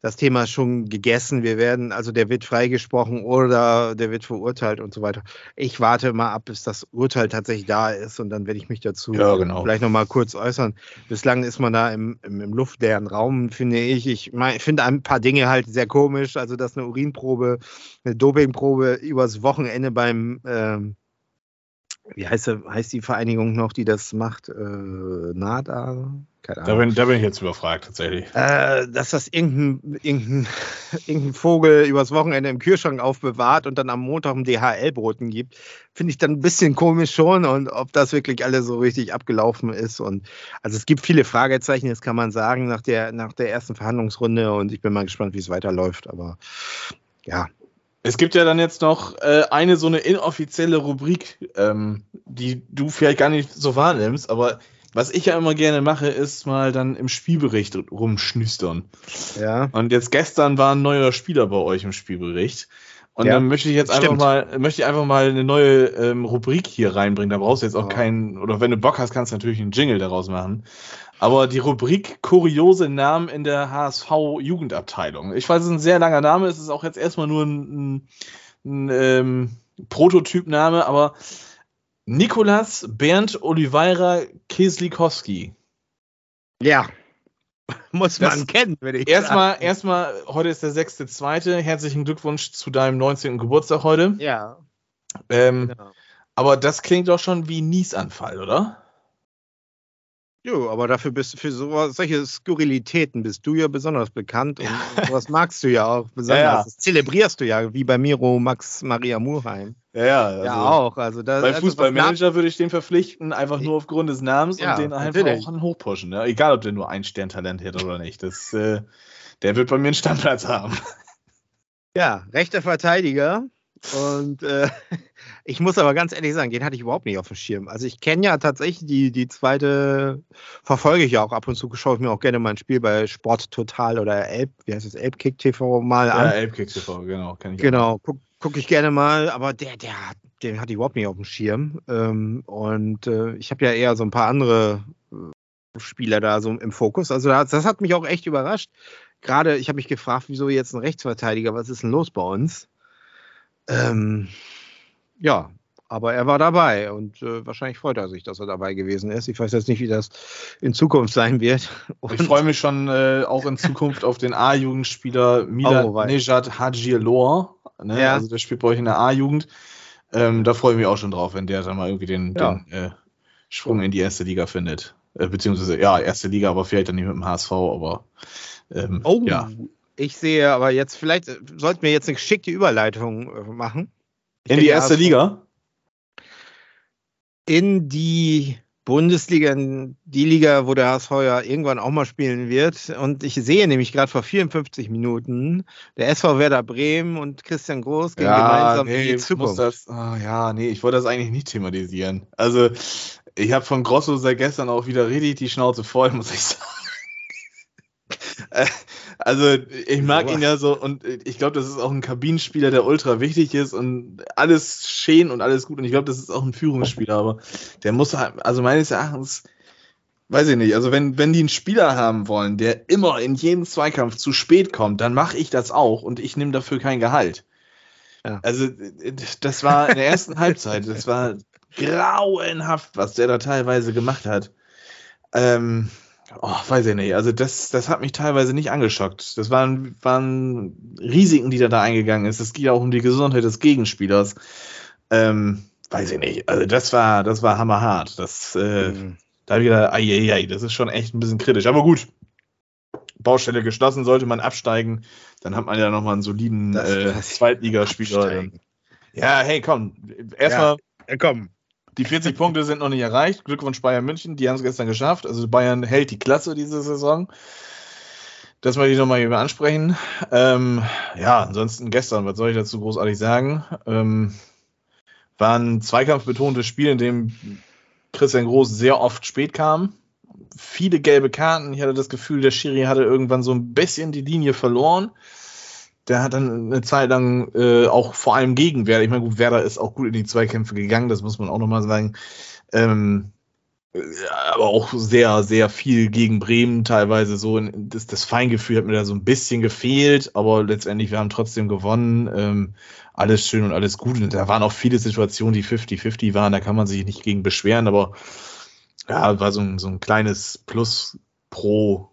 S3: das Thema schon gegessen. Wir werden, also der wird freigesprochen oder der wird verurteilt und so weiter. Ich warte mal ab, bis das Urteil tatsächlich da ist und dann werde ich mich dazu ja, genau. vielleicht noch mal kurz äußern. Bislang ist man da im, im, im luftleeren Raum, finde ich. Ich, finde ein paar Dinge halt sehr komisch. Also, dass eine Urinprobe, eine Dopingprobe übers Wochenende beim ähm, wie heißt, heißt die Vereinigung noch, die das macht? Äh, NADA?
S2: Keine Ahnung. Da bin, da bin ich jetzt überfragt, tatsächlich.
S3: Äh, dass das irgendein, irgendein, irgendein Vogel übers Wochenende im Kühlschrank aufbewahrt und dann am Montag ein DHL-Broten gibt, finde ich dann ein bisschen komisch schon und ob das wirklich alles so richtig abgelaufen ist. Und also es gibt viele Fragezeichen, das kann man sagen, nach der, nach der ersten Verhandlungsrunde und ich bin mal gespannt, wie es weiterläuft. Aber ja,
S2: es gibt ja dann jetzt noch äh, eine so eine inoffizielle Rubrik, ähm, die du vielleicht gar nicht so wahrnimmst, aber was ich ja immer gerne mache, ist mal dann im Spielbericht rumschnüstern. Ja. Und jetzt gestern war ein neuer Spieler bei euch im Spielbericht. Und ja, dann möchte ich jetzt einfach mal, möchte ich einfach mal eine neue ähm, Rubrik hier reinbringen. Da brauchst du jetzt auch oh. keinen, oder wenn du Bock hast, kannst du natürlich einen Jingle daraus machen. Aber die Rubrik kuriose Namen in der HSV-Jugendabteilung. Ich weiß, es ist ein sehr langer Name. Es ist auch jetzt erstmal nur ein, ein, ein ähm, Prototypname, aber Nikolas Bernd Oliveira Kieslikowski.
S3: Ja. Muss man das kennen,
S2: würde ich erstmal, sagen. Erstmal, heute ist der 6.2. Herzlichen Glückwunsch zu deinem 19. Geburtstag heute.
S3: Ja.
S2: Ähm, genau. Aber das klingt doch schon wie Niesanfall, oder?
S3: Jo, aber dafür bist du für so, solche Skurrilitäten bist du ja besonders bekannt und sowas magst du ja auch besonders. Ja, ja. Das zelebrierst du ja, wie bei Miro Max Maria Murheim.
S2: Ja, ja. Also
S3: ja, auch. Also
S2: das, bei also Fußballmanager würde ich den verpflichten, einfach nur aufgrund des Namens ja, und den einfach natürlich. auch hochpushen. Ne? Egal, ob der nur ein Sterntalent hätte oder nicht. Das, äh, der wird bei mir einen Standplatz haben.
S3: Ja, rechter Verteidiger. Und äh, ich muss aber ganz ehrlich sagen, den hatte ich überhaupt nicht auf dem Schirm. Also ich kenne ja tatsächlich die, die zweite, verfolge ich ja auch ab und zu, schaue ich mir auch gerne mal ein Spiel bei Sport Total oder Elb, wie heißt es, Elbkick TV mal an. Ja,
S2: Elbkick TV, genau,
S3: kenne ich. Genau, gucke guck ich gerne mal, aber der, der, den hatte ich überhaupt nicht auf dem Schirm. Ähm, und äh, ich habe ja eher so ein paar andere äh, Spieler da so im Fokus. Also das, das hat mich auch echt überrascht. Gerade, ich habe mich gefragt, wieso jetzt ein Rechtsverteidiger, was ist denn los bei uns? Ähm, ja, aber er war dabei und äh, wahrscheinlich freut er sich, dass er dabei gewesen ist. Ich weiß jetzt nicht, wie das in Zukunft sein wird.
S2: Und ich freue mich schon äh, auch in Zukunft auf den A-Jugendspieler Mila oh, Nejad Hajilor. Ne? Ja. Also der spielt bei euch in der A-Jugend. Ähm, da freue ich mich auch schon drauf, wenn der dann mal irgendwie den, ja. den äh, Sprung in die erste Liga findet. Äh, beziehungsweise, ja, erste Liga, aber vielleicht dann nicht mit dem HSV, aber
S3: ähm, oh, ja. Ich sehe aber jetzt, vielleicht äh, sollten wir jetzt eine geschickte Überleitung äh, machen.
S2: Ich in die erste Liga?
S3: In die Bundesliga, in die Liga, wo der HSV ja irgendwann auch mal spielen wird. Und ich sehe nämlich gerade vor 54 Minuten der SV Werder Bremen und Christian Groß
S2: gehen ja, gemeinsam nee, in die Zukunft. Das, oh, ja, nee, ich wollte das eigentlich nicht thematisieren. Also, ich habe von Grosso seit gestern auch wieder richtig die Schnauze voll, muss ich sagen. Also ich mag
S3: Sowas.
S2: ihn ja so und ich glaube, das ist auch ein Kabinenspieler, der ultra wichtig ist und alles schön und alles gut. Und ich glaube, das ist auch ein Führungsspieler, aber der muss halt, also meines Erachtens, weiß ich nicht, also wenn, wenn die einen Spieler haben wollen, der immer in jedem Zweikampf zu spät kommt, dann mache ich das auch und ich nehme dafür kein Gehalt.
S3: Ja.
S2: Also das war in der ersten Halbzeit, das war grauenhaft, was der da teilweise gemacht hat. Ähm, oh, weiß ich nicht. Also das, das hat mich teilweise nicht angeschockt. Das waren, waren Risiken, die da, da eingegangen ist. Es geht ja auch um die Gesundheit des Gegenspielers. Ähm, weiß ich nicht. Also das war, das war hammerhart. Das, äh,
S3: Mhm.
S2: da habe ich gedacht, ai, ai, ai, das ist schon echt ein bisschen kritisch. Aber gut. Baustelle geschlossen, sollte man absteigen, dann hat man ja nochmal einen soliden
S3: Das-
S2: äh, Zweitligaspieler. Ja, hey, komm. Erstmal,
S3: Ja, komm.
S2: Die 40 Punkte sind noch nicht erreicht. Glückwunsch Bayern München, die haben es gestern geschafft. Also Bayern hält die Klasse diese Saison. Das möchte ich nochmal hier ansprechen. Ähm, ja, ansonsten gestern, was soll ich dazu großartig sagen? Ähm, war ein zweikampfbetontes Spiel, in dem Christian Groß sehr oft spät kam. Viele gelbe Karten. Ich hatte das Gefühl, der Schiri hatte irgendwann so ein bisschen die Linie verloren. Der hat dann eine Zeit lang äh, auch vor allem gegen Werder. Ich meine, gut, Werder ist auch gut in die Zweikämpfe gegangen, das muss man auch nochmal sagen. Ähm, äh, aber auch sehr, sehr viel gegen Bremen teilweise so. Das, das Feingefühl hat mir da so ein bisschen gefehlt, aber letztendlich, wir haben trotzdem gewonnen. Ähm, alles schön und alles gut. Und da waren auch viele Situationen, die 50-50 waren, da kann man sich nicht gegen beschweren, aber ja, war so ein, so ein kleines Plus pro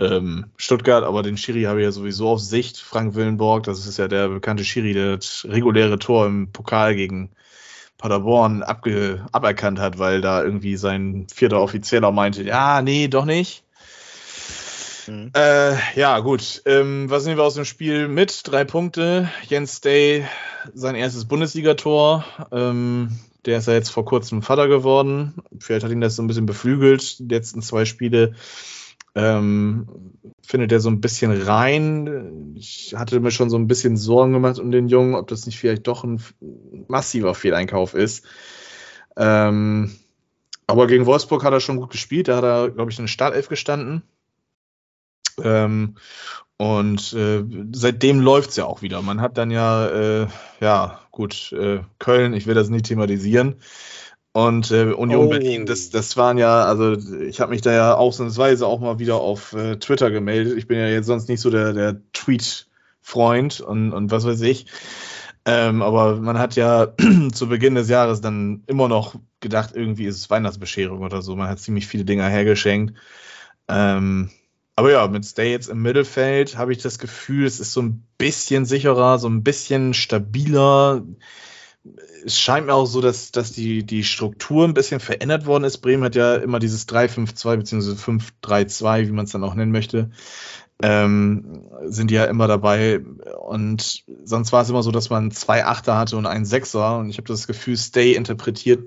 S2: ähm, Stuttgart, aber den Schiri habe ich ja sowieso auf Sicht. Frank Willenborg, das ist ja der bekannte Schiri, der das reguläre Tor im Pokal gegen Paderborn abge aberkannt hat, weil da irgendwie sein vierter Offizieller meinte, ja, nee, doch nicht.
S3: Mhm.
S2: Äh, ja, gut. Ähm, was nehmen wir aus dem Spiel mit? Drei Punkte. Jens Day, sein erstes Bundesligator. Ähm, der ist ja jetzt vor kurzem Vater geworden. Vielleicht hat ihn das so ein bisschen beflügelt. Die letzten zwei Spiele ähm, findet er so ein bisschen rein. Ich hatte mir schon so ein bisschen Sorgen gemacht um den Jungen, ob das nicht vielleicht doch ein massiver Fehleinkauf ist. Ähm, aber gegen Wolfsburg hat er schon gut gespielt. Da hat er, glaube ich, in der Startelf gestanden. Ähm, und äh, seitdem läuft es ja auch wieder. Man hat dann ja, äh, ja, gut, äh, Köln, ich will das nicht thematisieren. Und äh, Union
S3: Oh.
S2: Berlin, das, das waren ja, also ich habe mich da ja ausnahmsweise auch mal wieder auf äh, Twitter gemeldet. Ich bin ja jetzt sonst nicht so der, der Tweet-Freund und, und was weiß ich. Ähm, aber man hat ja zu Beginn des Jahres dann immer noch gedacht, irgendwie ist es Weihnachtsbescherung oder so. Man hat ziemlich viele Dinger hergeschenkt. Ähm, aber ja, mit Stay jetzt im Mittelfeld habe ich das Gefühl, es ist so ein bisschen sicherer, so ein bisschen stabiler. Es scheint mir auch so, dass, dass die, die Struktur ein bisschen verändert worden ist. Bremen hat ja immer dieses 3-5-2 bzw. 5-3-2, wie man es dann auch nennen möchte. Ähm, sind ja immer dabei. Und sonst war es immer so, dass man zwei Achter hatte und einen Sechser. Und ich habe das Gefühl, Stay interpretiert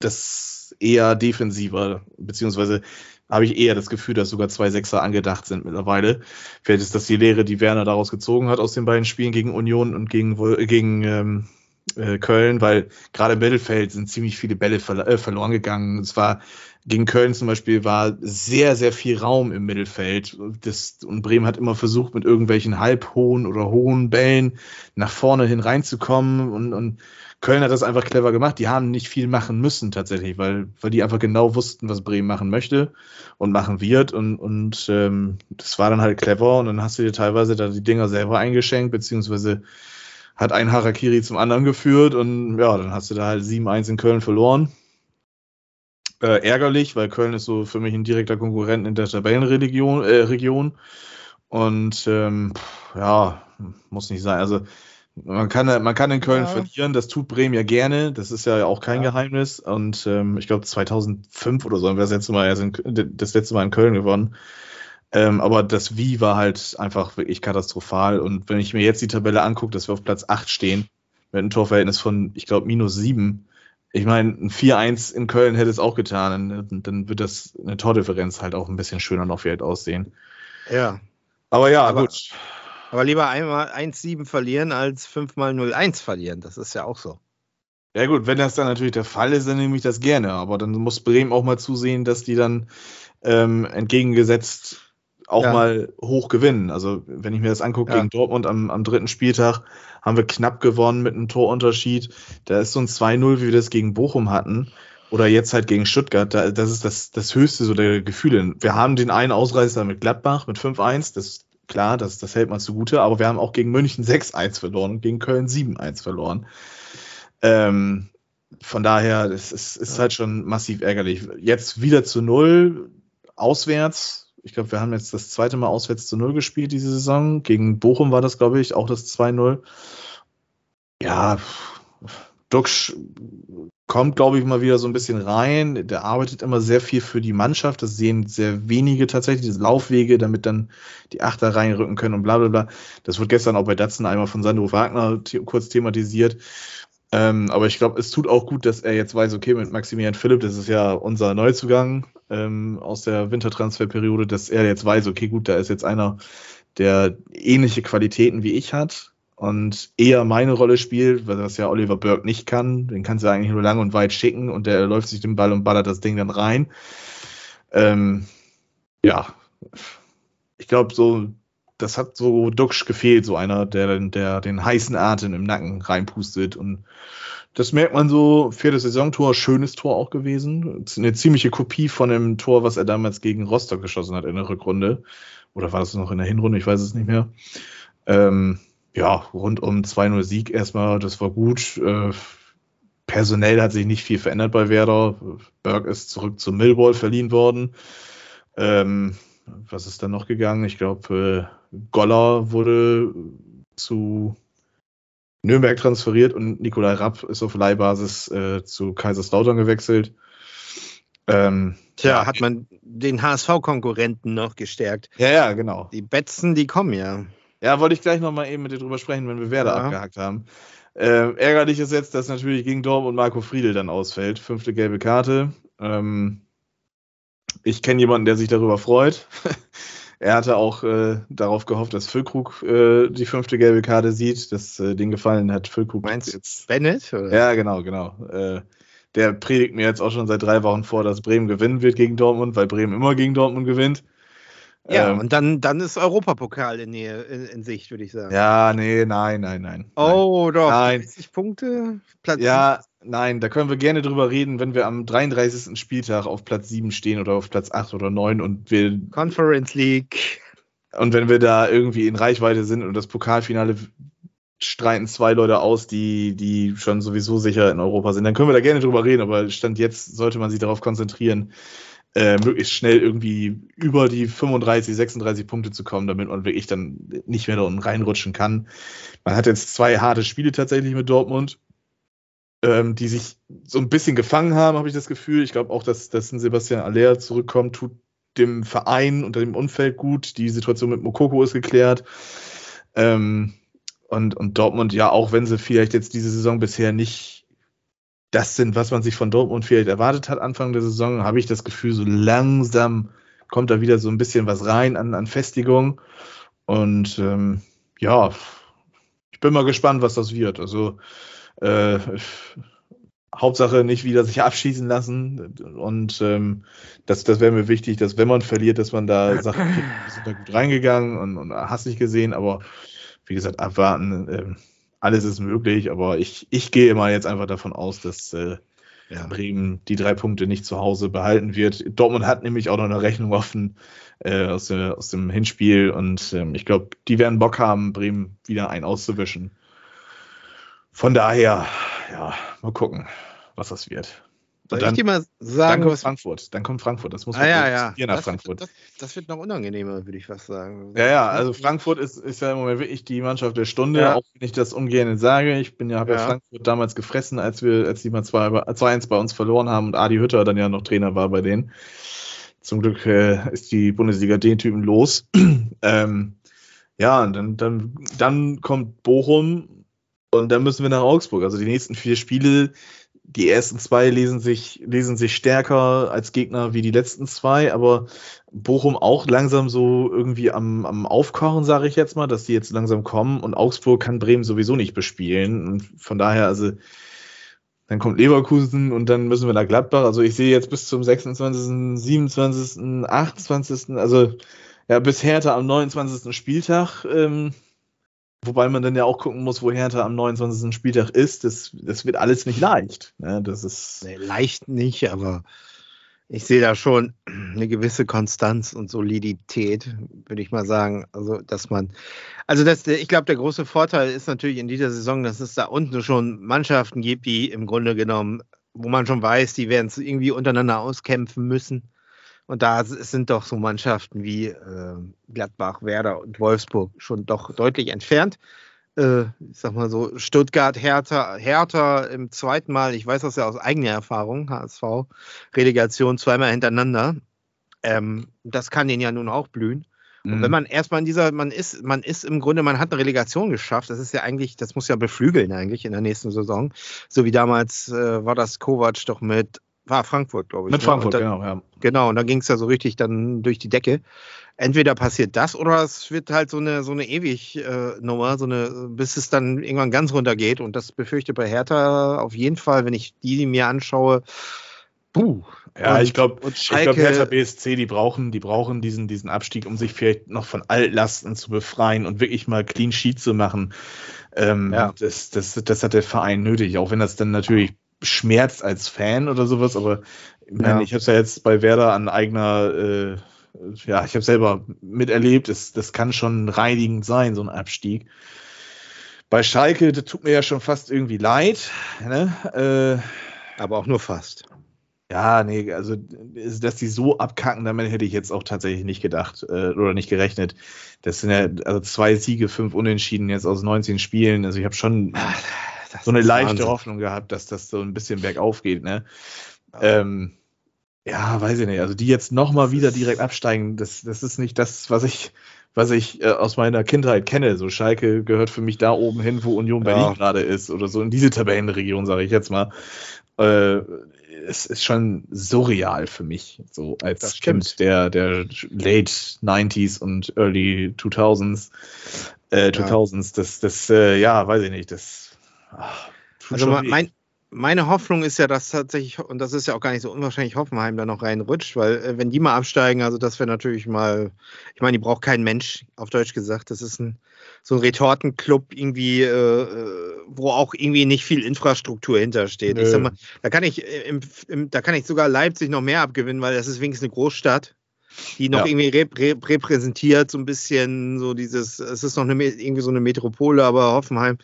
S2: das eher defensiver, beziehungsweise habe ich eher das Gefühl, dass sogar zwei Sechser angedacht sind mittlerweile. Vielleicht ist das die Lehre, die Werner daraus gezogen hat aus den beiden Spielen gegen Union und gegen, gegen ähm, äh, Köln, weil gerade im Mittelfeld sind ziemlich viele Bälle verl äh, verloren gegangen. Es war gegen Köln zum Beispiel war sehr, sehr viel Raum im Mittelfeld. Das, und Bremen hat immer versucht, mit irgendwelchen halbhohen oder hohen Bällen nach vorne hin reinzukommen. Und, und Köln hat das einfach clever gemacht. Die haben nicht viel machen müssen tatsächlich, weil, weil die einfach genau wussten, was Bremen machen möchte und machen wird. Und, und ähm, das war dann halt clever. Und dann hast du dir teilweise da die Dinger selber eingeschenkt, beziehungsweise hat ein Harakiri zum anderen geführt. Und ja, dann hast du da halt 7-1 in Köln verloren. Äh, ärgerlich, weil Köln ist so für mich ein direkter Konkurrent in der Tabellenregion. Äh, Region. Und ähm, ja, muss nicht sein. Also man kann, man kann in Köln
S3: Ja.
S2: verlieren, das tut Bremen ja gerne, das ist ja auch kein
S3: Ja.
S2: Geheimnis. Und ähm, ich glaube 2005 oder so haben wir das letzte Mal, in, das letzte Mal in Köln gewonnen. Ähm, aber das Wie war halt einfach wirklich katastrophal. Und wenn ich mir jetzt die Tabelle angucke, dass wir auf Platz 8 stehen, mit einem Torverhältnis von, ich glaube, minus 7. Ich meine, ein 4-1 in Köln hätte es auch getan. Dann, dann wird das eine Tordifferenz halt auch ein bisschen schöner noch vielleicht aussehen.
S3: Ja.
S2: Aber ja,
S3: Aber-
S2: gut.
S3: Aber lieber einmal 1-7 verlieren als 5 mal 0-1 verlieren. Das ist ja auch so.
S2: Ja gut, wenn das dann natürlich der Fall ist, dann nehme ich das gerne. Aber dann muss Bremen auch mal zusehen, dass die dann ähm, entgegengesetzt auch ja. mal hoch gewinnen. Also, wenn ich mir das angucke, ja. gegen Dortmund am, am dritten Spieltag haben wir knapp gewonnen mit einem Torunterschied. Da ist so ein 2-0, wie wir das gegen Bochum hatten. Oder jetzt halt gegen Stuttgart. Da, das ist das, das höchste so der Gefühle. Wir haben den einen Ausreißer mit Gladbach mit 5-1. Das klar, das, das hält man zugute. Aber wir haben auch gegen München 6-1 verloren und gegen Köln 7-1 verloren. Ähm, von daher, es ist, ist halt schon massiv ärgerlich. Jetzt wieder zu Null, auswärts. Ich glaube, wir haben jetzt das zweite Mal auswärts zu Null gespielt diese Saison. Gegen Bochum war das, glaube ich, auch das 2-0. Ja, Duxch kommt, glaube ich, mal wieder so ein bisschen rein. Der arbeitet immer sehr viel für die Mannschaft. Das sehen sehr wenige tatsächlich, diese Laufwege, damit dann die Achter reinrücken können und bla bla bla. Das wurde gestern auch bei Datsen einmal von Sandro Wagner kurz thematisiert. Ähm, aber ich glaube, es tut auch gut, dass er jetzt weiß, okay, mit Maximilian Philipp, das ist ja unser Neuzugang ähm, aus der Wintertransferperiode, dass er jetzt weiß, okay, gut, da ist jetzt einer, der ähnliche Qualitäten wie ich hat und eher meine Rolle spielt, weil das ja Oliver Burke nicht kann. Den kannst du eigentlich nur lang und weit schicken und der läuft sich den Ball und ballert das Ding dann rein. Ähm, ja, ich glaube, so das hat so Duxch gefehlt, so einer, der, der den heißen Atem im Nacken reinpustet. Und das merkt man so, viertes Saisontor, schönes Tor auch gewesen. Eine ziemliche Kopie von dem Tor, was er damals gegen Rostock geschossen hat in der Rückrunde. Oder war das noch in der Hinrunde? Ich weiß es nicht mehr. Ähm, ja, rund um 2-0 Sieg erstmal, das war gut. Äh, personell hat sich nicht viel verändert bei Werder. Berg ist zurück zu Millwall verliehen worden. Ähm, was ist dann noch gegangen? Ich glaube, äh, Goller wurde zu Nürnberg transferiert und Nikolai Rapp ist auf Leihbasis äh, zu Kaiserslautern gewechselt.
S3: Ähm, Tja, ja, hat man den HSV-Konkurrenten noch gestärkt.
S2: Ja, ja, genau.
S3: Die Betzen, die kommen ja.
S2: Ja, wollte ich gleich nochmal eben mit dir drüber sprechen, wenn wir Werder ja. abgehakt haben. Äh, ärgerlich ist jetzt, dass natürlich gegen Dorm und Marco Friedel dann ausfällt. Fünfte gelbe Karte. Ähm, ich kenne jemanden, der sich darüber freut. er hatte auch äh, darauf gehofft, dass Füllkrug äh, die fünfte gelbe Karte sieht. Das äh, den gefallen hat Füllkrug.
S3: Meinst du jetzt Bennett?
S2: Oder? Ja, genau, genau. Äh, der predigt mir jetzt auch schon seit drei Wochen vor, dass Bremen gewinnen wird gegen Dortmund, weil Bremen immer gegen Dortmund gewinnt.
S3: Ja, ähm, und dann, dann ist Europapokal in, Nähe, in, in Sicht, würde ich sagen.
S2: Ja, nee, nein, nein, nein.
S3: Oh,
S2: nein.
S3: doch.
S2: Nein.
S3: 30 Punkte?
S2: Platz ja, nein, da können wir gerne drüber reden, wenn wir am 33. Spieltag auf Platz 7 stehen oder auf Platz 8 oder 9 und wir.
S3: Conference League.
S2: Und wenn wir da irgendwie in Reichweite sind und das Pokalfinale streiten zwei Leute aus, die, die schon sowieso sicher in Europa sind, dann können wir da gerne drüber reden, aber Stand jetzt sollte man sich darauf konzentrieren, äh, möglichst schnell irgendwie über die 35, 36 Punkte zu kommen, damit man wirklich dann nicht mehr da unten reinrutschen kann. Man hat jetzt zwei harte Spiele tatsächlich mit Dortmund, ähm, die sich so ein bisschen gefangen haben, habe ich das Gefühl. Ich glaube auch, dass, dass ein Sebastian Aller zurückkommt, tut dem Verein und dem Umfeld gut. Die Situation mit Mokoko ist geklärt. Ähm, und, und Dortmund, ja, auch wenn sie vielleicht jetzt diese Saison bisher nicht das sind, was man sich von Dortmund vielleicht erwartet hat Anfang der Saison, habe ich das Gefühl, so langsam kommt da wieder so ein bisschen was rein an, an Festigung. Und ähm, ja, ich bin mal gespannt, was das wird. Also äh, Hauptsache nicht wieder sich abschießen lassen. Und ähm, das, das wäre mir wichtig, dass wenn man verliert, dass man da sagt, okay, wir sind da gut reingegangen und, und hast nicht gesehen, aber wie gesagt, abwarten. Äh, alles ist möglich, aber ich, ich gehe immer jetzt einfach davon aus, dass äh, ja. Bremen die drei Punkte nicht zu Hause behalten wird. Dortmund hat nämlich auch noch eine Rechnung offen äh, aus, der, aus dem Hinspiel und ähm, ich glaube, die werden Bock haben, Bremen wieder ein auszuwischen. Von daher, ja, mal gucken, was das wird.
S3: Soll dann, ich dir mal sagen,
S2: dann kommt Frankfurt. Dann kommt Frankfurt. Das muss
S3: man ah, ja, ja.
S2: hier nach das Frankfurt.
S3: Wird, das, das, wird noch unangenehmer, würde ich fast sagen.
S2: Ja, ja, also Frankfurt ist, ist ja im Moment wirklich die Mannschaft der Stunde, ja. auch wenn ich das ungern sage. Ich bin ja, habe ja. ja. Frankfurt damals gefressen, als wir, als die mal 2-1 bei uns verloren haben und Adi Hütter dann ja noch Trainer war bei denen. Zum Glück äh, ist die Bundesliga den Typen los. ähm, ja, und dann, dann, dann kommt Bochum und dann müssen wir nach Augsburg. Also die nächsten vier Spiele die ersten zwei lesen sich, lesen sich stärker als Gegner wie die letzten zwei, aber Bochum auch langsam so irgendwie am, am Aufkochen, sage ich jetzt mal, dass die jetzt langsam kommen und Augsburg kann Bremen sowieso nicht bespielen. Und von daher, also dann kommt Leverkusen und dann müssen wir nach Gladbach. Also ich sehe jetzt bis zum 26., 27., 28., also Ja, bis Hertha am 29. Spieltag, ähm, wobei man dann ja auch gucken muss, wo Hertha am 29. Spieltag ist. Das, das wird alles nicht leicht. Ne? Das ist
S3: nee, leicht nicht, aber ich sehe da schon eine gewisse Konstanz und Solidität, würde ich mal sagen. Also, dass man, also das, ich glaube, der große Vorteil ist natürlich in dieser Saison, dass es da unten schon Mannschaften gibt, die im Grunde genommen, wo man schon weiß, die werden es irgendwie untereinander auskämpfen müssen. Und da sind doch so Mannschaften wie äh, Gladbach, Werder und Wolfsburg schon doch deutlich entfernt. Äh, ich sag mal so, Stuttgart, Hertha, Hertha im zweiten Mal, ich weiß das ja aus eigener Erfahrung, HSV, Relegation zweimal hintereinander. Ähm, das kann denen ja nun auch blühen. Und wenn mhm. man erstmal in dieser, man ist, man ist im Grunde, man hat eine Relegation geschafft. Das ist ja eigentlich, das muss ja beflügeln eigentlich in der nächsten Saison. So wie damals äh, war das Kovac doch mit war Frankfurt, glaube ich.
S2: Mit ne? Frankfurt,
S3: dann,
S2: genau, ja.
S3: Genau, und dann ging es ja so richtig dann durch die Decke. Entweder passiert das oder es wird halt so eine, so eine ewig äh, Nummer, so eine, bis es dann irgendwann ganz runter geht. Und das befürchte bei Hertha auf jeden Fall, wenn ich die mir anschaue.
S2: Puh. Ja, und, ich glaube, ich glaube, Hertha BSC, die brauchen, die brauchen diesen, diesen Abstieg, um sich vielleicht noch von Altlasten zu befreien und wirklich mal Clean Sheet zu machen. Ähm, ja. das, das, das hat der Verein nötig, auch wenn das dann natürlich schmerzt als Fan oder sowas, aber ich meine, ja. ich habe es ja jetzt bei Werder an eigener, äh, ja, ich habe selber miterlebt, das, das kann schon reinigend sein, so ein Abstieg. Bei Schalke, das tut mir ja schon fast irgendwie leid. Ne?
S3: Äh, aber auch nur fast.
S2: Ja, nee, also dass die so abkacken, damit hätte ich jetzt auch tatsächlich nicht gedacht äh, oder nicht gerechnet. Das sind ja also zwei Siege, fünf Unentschieden jetzt aus 19 Spielen. Also ich habe schon so eine leichte Wahnsinn. Hoffnung gehabt, dass das so ein bisschen bergauf geht. Ne? Ja. Ähm, ja, weiß ich nicht. Also die jetzt nochmal wieder direkt absteigen, das, das ist nicht das, was ich, was ich äh, aus meiner Kindheit kenne. So Schalke gehört für mich da oben hin, wo Union Berlin ja. gerade ist oder so in diese Tabellenregion, sage ich jetzt mal. Äh, es ist schon surreal für mich, so als Kind der, der Late 90s und Early 2000s. Äh, 2000s, ja. das, das, äh, ja, weiß ich nicht, das
S3: Ach, also mein, meine Hoffnung ist ja, dass tatsächlich, und das ist ja auch gar nicht so unwahrscheinlich, Hoffenheim da noch reinrutscht, weil äh, wenn die mal absteigen, also das wäre natürlich mal, ich meine, die braucht kein Mensch, auf Deutsch gesagt. Das ist ein so ein Retortenclub irgendwie, äh, äh wo auch irgendwie nicht viel Infrastruktur hintersteht. Ich sag mal, da kann ich äh, im, im, da kann ich sogar Leipzig noch mehr abgewinnen, weil das ist wenigstens eine Großstadt die noch ja. irgendwie rep rep repräsentiert, so ein bisschen so dieses, es ist noch eine, irgendwie so eine Metropole, aber Hoffenheim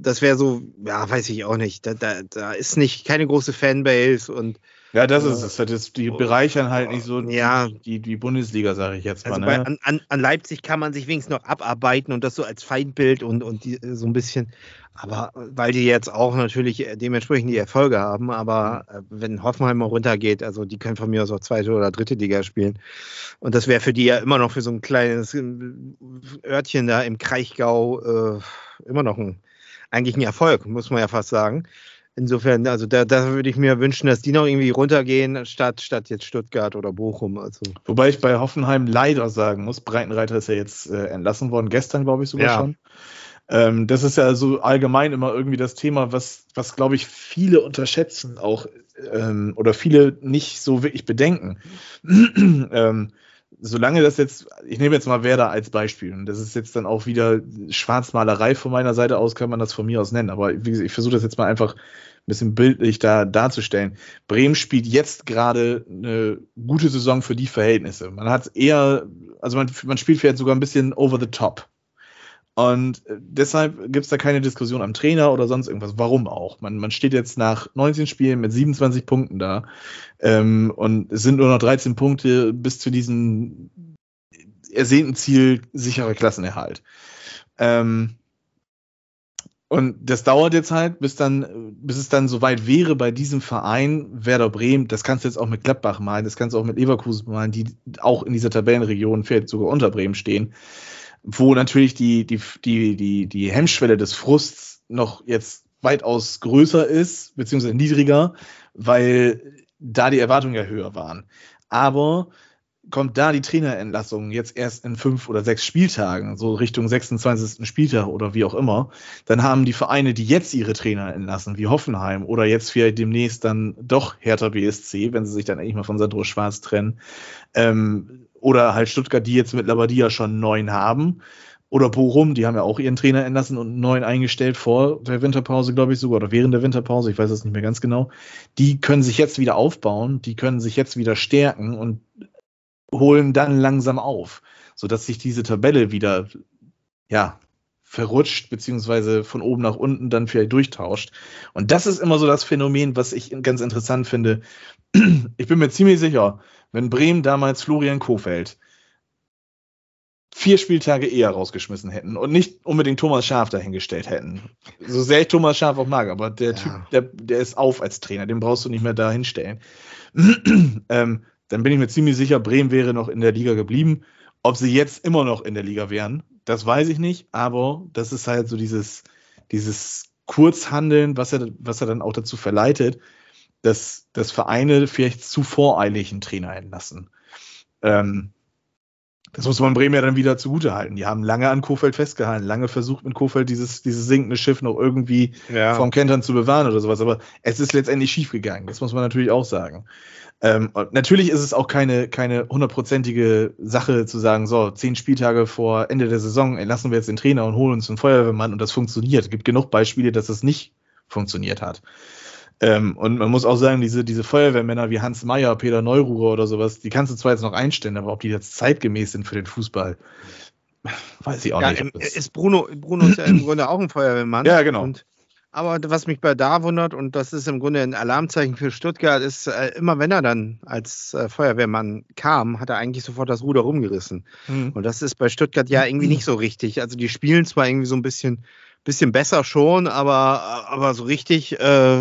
S3: das wäre so, ja, weiß ich auch nicht. Da, da, da ist nicht keine große Fanbase und
S2: ja, das ist es. Das ist, die bereichern halt nicht so ja, die, die Bundesliga, sage ich jetzt mal. Also
S3: bei, ne? an, an, Leipzig kann man sich wenigstens noch abarbeiten und das so als Feindbild und, und die, so ein bisschen. Aber weil die jetzt auch natürlich dementsprechend die Erfolge haben, aber äh, wenn Hoffenheim mal runtergeht, also die können von mir aus auch zweite oder dritte Liga spielen. Und das wäre für die ja immer noch für so ein kleines äh, Örtchen da im Kraichgau äh, immer noch ein eigentlich ein Erfolg, muss man ja fast sagen. Insofern, also da, da würde ich mir wünschen, dass die noch irgendwie runtergehen, statt, statt jetzt Stuttgart oder Bochum. Also.
S2: Wobei ich bei Hoffenheim leider sagen muss, Breitenreiter ist ja jetzt äh, entlassen worden, gestern glaube ich sogar ja. schon. Ähm, das ist ja so allgemein immer irgendwie das Thema, was, was glaube ich viele unterschätzen auch ähm, oder viele nicht so wirklich bedenken. ähm, solange das jetzt, ich nehme jetzt mal Werder als Beispiel, und das ist jetzt dann auch wieder Schwarzmalerei von meiner Seite aus, kann man das von mir aus nennen, aber wie gesagt, ich versuche das jetzt mal einfach ein bisschen bildlich da darzustellen. Bremen spielt jetzt gerade eine gute Saison für die Verhältnisse. Man hat eher, also man, man spielt vielleicht sogar ein bisschen over the top. Und äh, deshalb gibt es da keine Diskussion am Trainer oder sonst irgendwas. Warum auch? Man, man steht jetzt nach 19 Spielen mit 27 Punkten da ähm, und es sind nur noch 13 Punkte bis zu diesem ersehnten Ziel sicherer Klassenerhalt. Ähm, und das dauert jetzt halt, bis dann, bis es dann soweit wäre bei diesem Verein Werder Bremen. Das kannst du jetzt auch mit Gladbach malen, das kannst du auch mit Leverkusen malen, die auch in dieser Tabellenregion vielleicht sogar unter Bremen stehen wo natürlich die, die, die, die, die Hemmschwelle des Frusts noch jetzt weitaus größer ist, beziehungsweise niedriger, weil da die Erwartungen ja höher waren. Aber kommt da die Trainerentlassung jetzt erst in fünf oder sechs Spieltagen, so Richtung 26. Spieltag oder wie auch immer, dann haben die Vereine, die jetzt ihre Trainer entlassen, wie Hoffenheim oder jetzt vielleicht demnächst dann doch Hertha BSC, wenn sie sich dann endlich mal von Sandro Schwarz trennen, ähm, oder halt Stuttgart, die jetzt mit Labadia schon neuen haben. Oder Bochum, die haben ja auch ihren Trainer entlassen und neuen eingestellt vor der Winterpause, glaube ich sogar, oder während der Winterpause, ich weiß es nicht mehr ganz genau. Die können sich jetzt wieder aufbauen, die können sich jetzt wieder stärken und holen dann langsam auf, sodass sich diese Tabelle wieder, ja, verrutscht, beziehungsweise von oben nach unten dann vielleicht durchtauscht. Und das ist immer so das Phänomen, was ich ganz interessant finde. Ich bin mir ziemlich sicher, wenn Bremen damals Florian Kofeld vier Spieltage eher rausgeschmissen hätten und nicht unbedingt Thomas Schaf dahingestellt hätten. So sehr ich Thomas Schaf auch mag, aber der ja. Typ, der, der ist auf als Trainer, den brauchst du nicht mehr da hinstellen. ähm, dann bin ich mir ziemlich sicher, Bremen wäre noch in der Liga geblieben. Ob sie jetzt immer noch in der Liga wären, das weiß ich nicht, aber das ist halt so dieses, dieses Kurzhandeln, was er, was er dann auch dazu verleitet, dass, dass Vereine vielleicht zu voreilig einen Trainer entlassen. Ähm, das muss man Bremen ja dann wieder zugutehalten. Die haben lange an Kofeld festgehalten, lange versucht mit Kofeld dieses, dieses sinkende Schiff noch irgendwie ja. vom Kentern zu bewahren oder sowas. Aber es ist letztendlich schiefgegangen. Das muss man natürlich auch sagen. Ähm, natürlich ist es auch keine, keine hundertprozentige Sache zu sagen, so, zehn Spieltage vor Ende der Saison entlassen wir jetzt den Trainer und holen uns einen Feuerwehrmann und das funktioniert. Es gibt genug Beispiele, dass es nicht funktioniert hat. Ähm, und man muss auch sagen, diese, diese Feuerwehrmänner wie Hans Meyer, Peter Neururer oder sowas, die kannst du zwar jetzt noch einstellen, aber ob die jetzt zeitgemäß sind für den Fußball, weiß ich auch ja, nicht.
S3: Ist Bruno, Bruno ist ja im Grunde auch ein Feuerwehrmann.
S2: Ja, genau.
S3: Und, aber was mich bei da wundert, und das ist im Grunde ein Alarmzeichen für Stuttgart, ist, äh, immer wenn er dann als äh, Feuerwehrmann kam, hat er eigentlich sofort das Ruder rumgerissen. Mhm. Und das ist bei Stuttgart ja irgendwie nicht so richtig. Also die spielen zwar irgendwie so ein bisschen bisschen besser schon, aber, aber so richtig äh,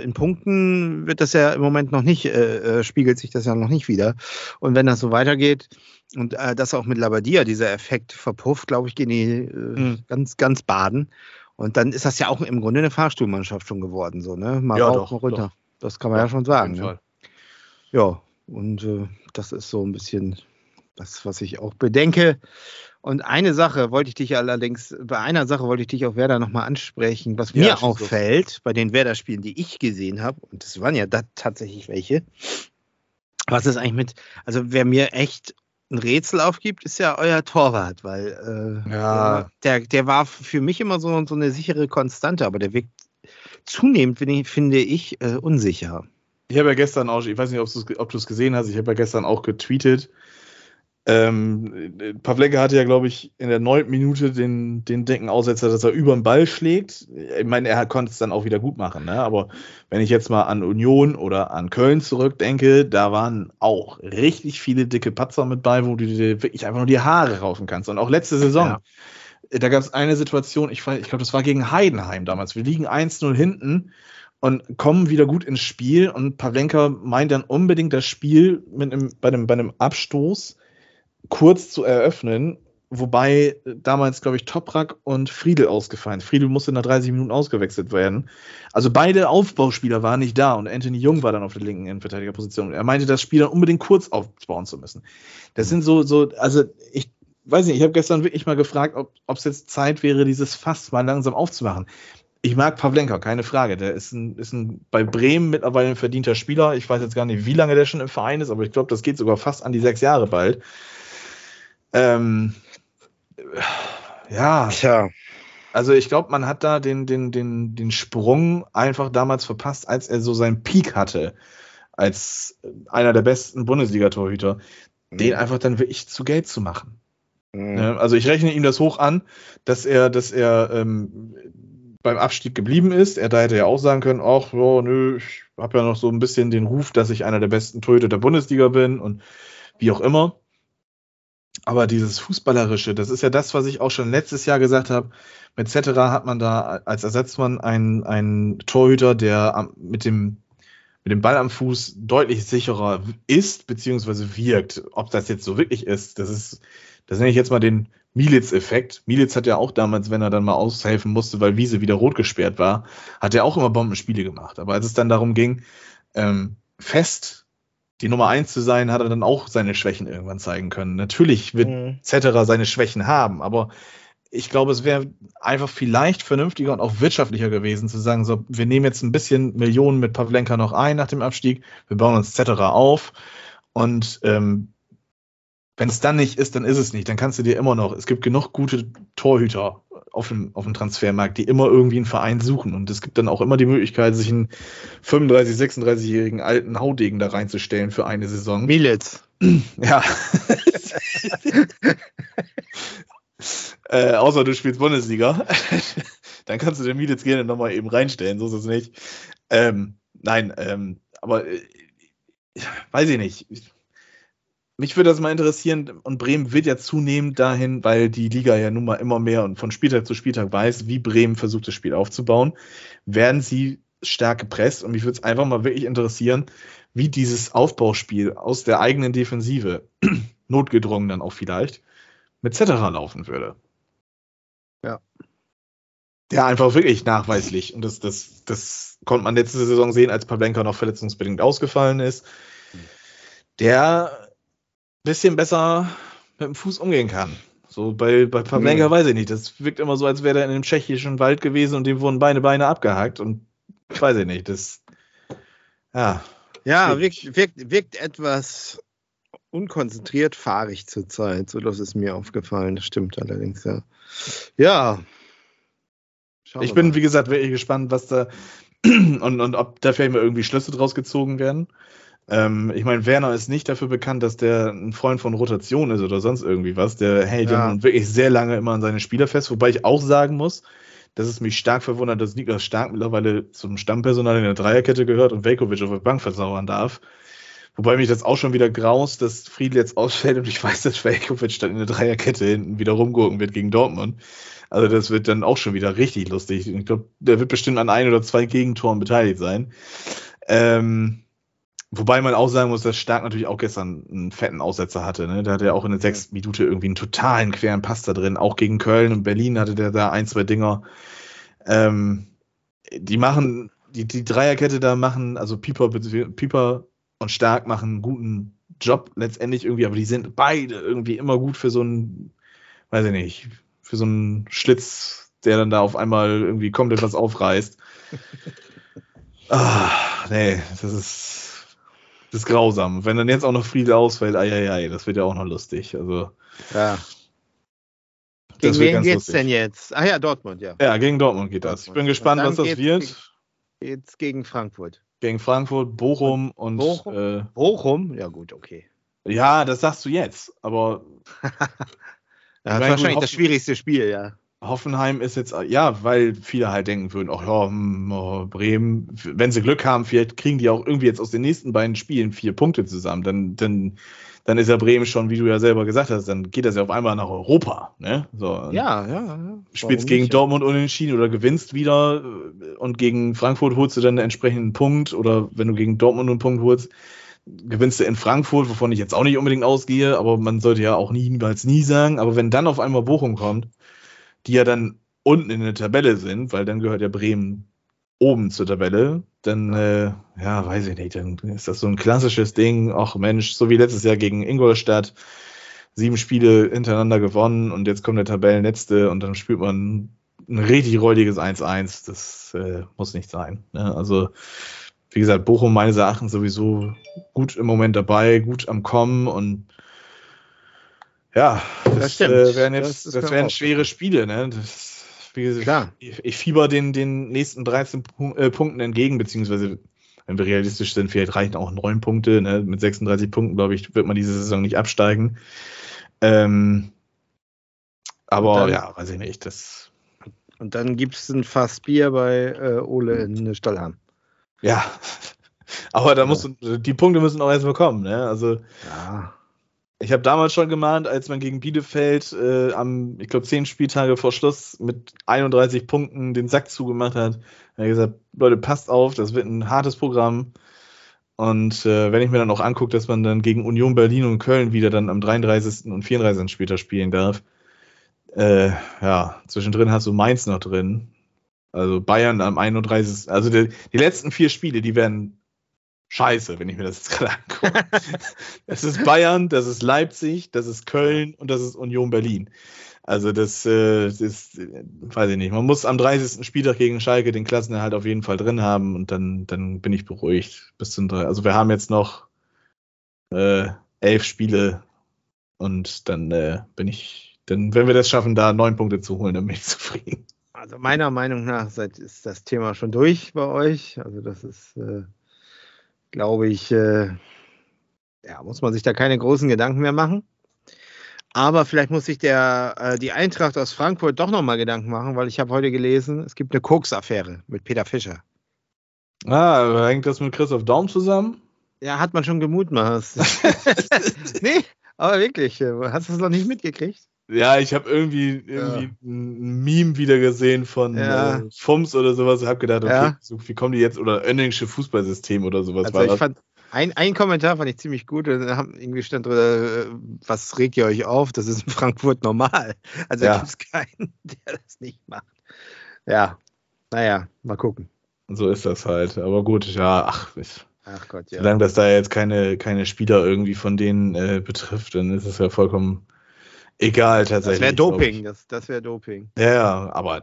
S3: in Punkten wird das ja im Moment noch nicht, äh, äh, spiegelt sich das ja noch nicht wieder. Und wenn das so weitergeht und äh, das auch mit Labadia, dieser Effekt verpufft, glaube ich, gehen die äh, mhm. ganz, ganz baden. Und dann ist das ja auch im Grunde eine Fahrstuhlmannschaft schon geworden, so, ne? Mal ja, rauf, doch, runter. Doch. Das kann man ja, ja schon sagen. Ne? Ja, und äh, das ist so ein bisschen das, was ich auch bedenke. Und eine Sache wollte ich dich allerdings, bei einer Sache wollte ich dich auf Werder nochmal ansprechen, was mir auffällt so. bei den Werder-Spielen, die ich gesehen habe, und das waren ja da tatsächlich welche. Was ist eigentlich mit, also wer mir echt ein Rätsel aufgibt, ist ja euer Torwart, weil äh, ja. der, der war für mich immer so, so eine sichere Konstante, aber der wirkt zunehmend, finde ich, äh, unsicher.
S2: Ich habe ja gestern auch, ich weiß nicht, ob du es gesehen hast, ich habe ja gestern auch getweetet, ähm, Pavlenka hatte ja, glaube ich, in der neunten Minute den, den Denkenaussetzer, dass er über den Ball schlägt. Ich meine, er konnte es dann auch wieder gut machen. Ne? Aber wenn ich jetzt mal an Union oder an Köln zurückdenke, da waren auch richtig viele dicke Patzer mit bei, wo du dir wirklich einfach nur die Haare raufen kannst. Und auch letzte Saison. Ja. Da gab es eine Situation, ich, ich glaube, das war gegen Heidenheim damals. Wir liegen 1-0 hinten und kommen wieder gut ins Spiel. Und Pavlenka meint dann unbedingt das Spiel mit einem, bei, einem, bei einem Abstoß kurz zu eröffnen, wobei damals, glaube ich, Toprak und Friedel ausgefallen. Friedel musste nach 30 Minuten ausgewechselt werden. Also beide Aufbauspieler waren nicht da und Anthony Jung war dann auf der linken Innenverteidigerposition. Er meinte, das Spiel dann unbedingt kurz aufbauen zu müssen. Das sind so, so, also ich weiß nicht, ich habe gestern wirklich mal gefragt, ob es jetzt Zeit wäre, dieses Fass mal langsam aufzumachen. Ich mag Pavlenka, keine Frage. Der ist, ein, ist ein, bei Bremen mittlerweile ein verdienter Spieler. Ich weiß jetzt gar nicht, wie lange der schon im Verein ist, aber ich glaube, das geht sogar fast an die sechs Jahre bald. Ähm, ja. Tja. Also ich glaube, man hat da den, den, den, den Sprung einfach damals verpasst, als er so seinen Peak hatte, als einer der besten Bundesliga-Torhüter, mhm. den einfach dann wirklich zu Geld zu machen. Mhm. Also ich rechne ihm das hoch an, dass er, dass er ähm, beim Abstieg geblieben ist. Er da hätte ja auch sagen können, ach, oh, nö, ich habe ja noch so ein bisschen den Ruf, dass ich einer der besten Torhüter der Bundesliga bin und wie auch immer. Aber dieses Fußballerische, das ist ja das, was ich auch schon letztes Jahr gesagt habe. Mit Cetera hat man da als Ersatzmann einen, einen Torhüter, der mit dem, mit dem Ball am Fuß deutlich sicherer ist, beziehungsweise wirkt. Ob das jetzt so wirklich ist, das ist, das nenne ich jetzt mal den Militz-Effekt. Militz hat ja auch damals, wenn er dann mal aushelfen musste, weil Wiese wieder rot gesperrt war, hat er auch immer Bombenspiele gemacht. Aber als es dann darum ging, ähm, fest die Nummer eins zu sein, hat er dann auch seine Schwächen irgendwann zeigen können. Natürlich wird mhm. Seine Schwächen haben, aber ich glaube, es wäre einfach vielleicht vernünftiger und auch wirtschaftlicher gewesen, zu sagen, so, wir nehmen jetzt ein bisschen Millionen mit Pavlenka noch ein nach dem Abstieg, wir bauen uns Cetera auf und ähm, Wenn es dann nicht ist, dann ist es nicht. Dann kannst du dir immer noch, es gibt genug gute Torhüter auf dem, auf dem Transfermarkt, die immer irgendwie einen Verein suchen. Und es gibt dann auch immer die Möglichkeit, sich einen 35-, 36-jährigen alten Haudegen da reinzustellen für eine Saison.
S3: Militz.
S2: Ja. äh, außer du spielst Bundesliga. dann kannst du den Militz gerne nochmal eben reinstellen, so ist es nicht. Ähm, nein, ähm, aber äh, weiß ich nicht. Mich würde das mal interessieren, und Bremen wird ja zunehmend dahin, weil die Liga ja nun mal immer mehr und von Spieltag zu Spieltag weiß, wie Bremen versucht, das Spiel aufzubauen, werden sie stark gepresst. Und mich würde es einfach mal wirklich interessieren, wie dieses Aufbauspiel aus der eigenen Defensive, notgedrungen dann auch vielleicht, mit Cetera laufen würde.
S3: Ja.
S2: Ja, einfach wirklich nachweislich. Und das, das, das konnte man letzte Saison sehen, als Pavlenka noch verletzungsbedingt ausgefallen ist. Der bisschen besser mit dem Fuß umgehen kann. So bei, bei Pavlenka mhm. weiß ich nicht. Das wirkt immer so, als wäre er in einem tschechischen Wald gewesen und dem wurden Beine, Beine abgehackt. Und weiß ich nicht. Das, ja.
S3: Ja, wirkt, wirkt, wirkt etwas unkonzentriert fahrig zurzeit. So, das ist mir aufgefallen. Das stimmt allerdings, ja. Ja.
S2: Schauen ich bin, mal. wie gesagt, wirklich gespannt, was da und, und ob da vielleicht mal irgendwie Schlüsse draus gezogen werden. Ähm, ich meine, Werner ist nicht dafür bekannt, dass der ein Freund von Rotation ist oder sonst irgendwie was. Der hält ja wirklich sehr lange immer an seine Spieler fest, wobei ich auch sagen muss, dass es mich stark verwundert, dass Niklas Stark mittlerweile zum Stammpersonal in der Dreierkette gehört und Velkovic auf der Bank versauern darf. Wobei mich das auch schon wieder graust, dass Friedl jetzt ausfällt und ich weiß, dass Velkovic dann in der Dreierkette hinten wieder rumgurken wird gegen Dortmund. Also das wird dann auch schon wieder richtig lustig. Ich glaube, der wird bestimmt an ein oder zwei Gegentoren beteiligt sein. Ähm, Wobei man auch sagen muss, dass Stark natürlich auch gestern einen fetten Aussetzer hatte. Ne? Da hatte er auch in der sechsten Minute irgendwie einen totalen queren Pass da drin. Auch gegen Köln und Berlin hatte der da ein, zwei Dinger. Ähm, die machen, die, die Dreierkette da machen, also Pieper, Pieper und Stark machen einen guten Job letztendlich irgendwie, aber die sind beide irgendwie immer gut für so einen, weiß ich nicht, für so einen Schlitz, der dann da auf einmal irgendwie komplett was aufreißt. ah, nee, das ist das ist grausam. Wenn dann jetzt auch noch Friedel ausfällt, ei, das wird ja auch noch lustig. Also.
S3: Ja. Gegen wen geht's lustig. denn jetzt? Ah ja, Dortmund, ja.
S2: Ja, gegen Dortmund geht das. Ich bin gespannt, was das wird.
S3: Jetzt gegen Frankfurt.
S2: Gegen Frankfurt, Bochum und.
S3: Bochum? Äh, Bochum? Ja, gut, okay.
S2: Ja, das sagst du jetzt, aber.
S3: ja, das ist wahrscheinlich das schwierigste Spiel, ja.
S2: Hoffenheim ist jetzt, ja, weil viele halt denken würden, ach ja, hm, oh, Bremen, wenn sie Glück haben, vielleicht kriegen die auch irgendwie jetzt aus den nächsten beiden Spielen vier Punkte zusammen. Dann, dann, dann ist ja Bremen schon, wie du ja selber gesagt hast, dann geht das ja auf einmal nach Europa. Ne? So,
S3: ja, ja, ja.
S2: Spielst gegen nicht? Dortmund unentschieden oder gewinnst wieder äh, und gegen Frankfurt holst du dann einen entsprechenden Punkt oder wenn du gegen Dortmund einen Punkt holst, gewinnst du in Frankfurt, wovon ich jetzt auch nicht unbedingt ausgehe, aber man sollte ja auch niemals nie sagen. Aber wenn dann auf einmal Bochum kommt, die ja dann unten in der Tabelle sind, weil dann gehört ja Bremen oben zur Tabelle, dann, äh, ja, weiß ich nicht, dann ist das so ein klassisches Ding, ach Mensch, so wie letztes Jahr gegen Ingolstadt, sieben Spiele hintereinander gewonnen und jetzt kommt der Tabellenletzte und dann spielt man ein richtig räudiges 1-1. Das äh, muss nicht sein. Ne? Also, wie gesagt, Bochum meines Erachtens sowieso gut im Moment dabei, gut am Kommen und ja, das, das äh, wären jetzt das, das wären schwere Spiele. Ne? Das, gesagt, Klar. Ich, ich, fieber den, den nächsten 13 Punk äh, Punkten entgegen, beziehungsweise wenn wir realistisch sind, vielleicht reichen auch neun Punkte. Ne? Mit 36 Punkten, glaube ich, wird man diese Saison nicht absteigen. Ähm, aber dann, ja, weiß ich nicht. Das
S3: und dann gibt es ein Fass Bier bei äh, Ole in Stallheim.
S2: Ja, aber da musst du, die Punkte müssen auch erstmal kommen. Ne? Also,
S3: ja.
S2: Ich habe damals schon gemahnt, als man gegen Bielefeld äh, am, ich glaube, zehn Spieltage vor Schluss mit 31 Punkten den Sack zugemacht hat. Er hat gesagt, Leute, passt auf, das wird ein hartes Programm. Und äh, wenn ich mir dann auch angucke, dass man dann gegen Union Berlin und Köln wieder dann am 33. und 34. später spielen darf, äh, ja, zwischendrin hast du Mainz noch drin. Also Bayern am 31. Also die, die letzten vier Spiele, die werden scheiße, wenn ich mir das jetzt gerade angucke. das ist Bayern, das ist Leipzig, das ist Köln und das ist Union Berlin. Also das, äh, das ist, weiß ich nicht. Man muss am 30. Spieltag gegen Schalke den Klassenerhalt auf jeden Fall drin haben und dann, dann bin ich beruhigt bis zum. Also wir haben jetzt noch äh, elf Spiele Und dann äh, bin ich, dann, wenn wir das schaffen, da neun Punkte zu holen, dann bin ich zufrieden.
S3: Also meiner Meinung nach ist das Thema schon durch bei euch. Also das ist, äh, glaube ich, äh, ja, muss man sich da keine großen Gedanken mehr machen. Aber vielleicht muss sich der, äh, die Eintracht aus Frankfurt doch nochmal Gedanken machen, weil ich habe heute gelesen, es gibt eine Koks-Affäre mit Peter Fischer.
S2: Ah, hängt das mit Christoph Daum zusammen?
S3: Ja, hat man schon gemutmaßt. nee, aber wirklich, äh, hast du es noch nicht mitgekriegt?
S2: Ja, ich habe irgendwie, irgendwie ja. ein Meme wieder gesehen von ja. äh, FUMS oder sowas. Ich habe gedacht, okay, ja. so, wie kommen die jetzt? Oder Önningsche Fußballsystem oder sowas.
S3: Also ich das. fand, ein, ein Kommentar fand ich ziemlich gut. Da haben irgendwie stand drüber, äh, was regt ihr euch auf? Das ist in Frankfurt normal. Also ja. gibt es keinen, der das nicht macht. Ja, naja, mal gucken.
S2: So ist das halt. Aber gut, ja, ach, ich, ach Gott, ja. Solange das da jetzt keine, keine Spieler irgendwie von denen äh, betrifft, dann ist es ja vollkommen egal tatsächlich.
S3: Das wäre Doping, das, das wäre Doping.
S2: Ja, aber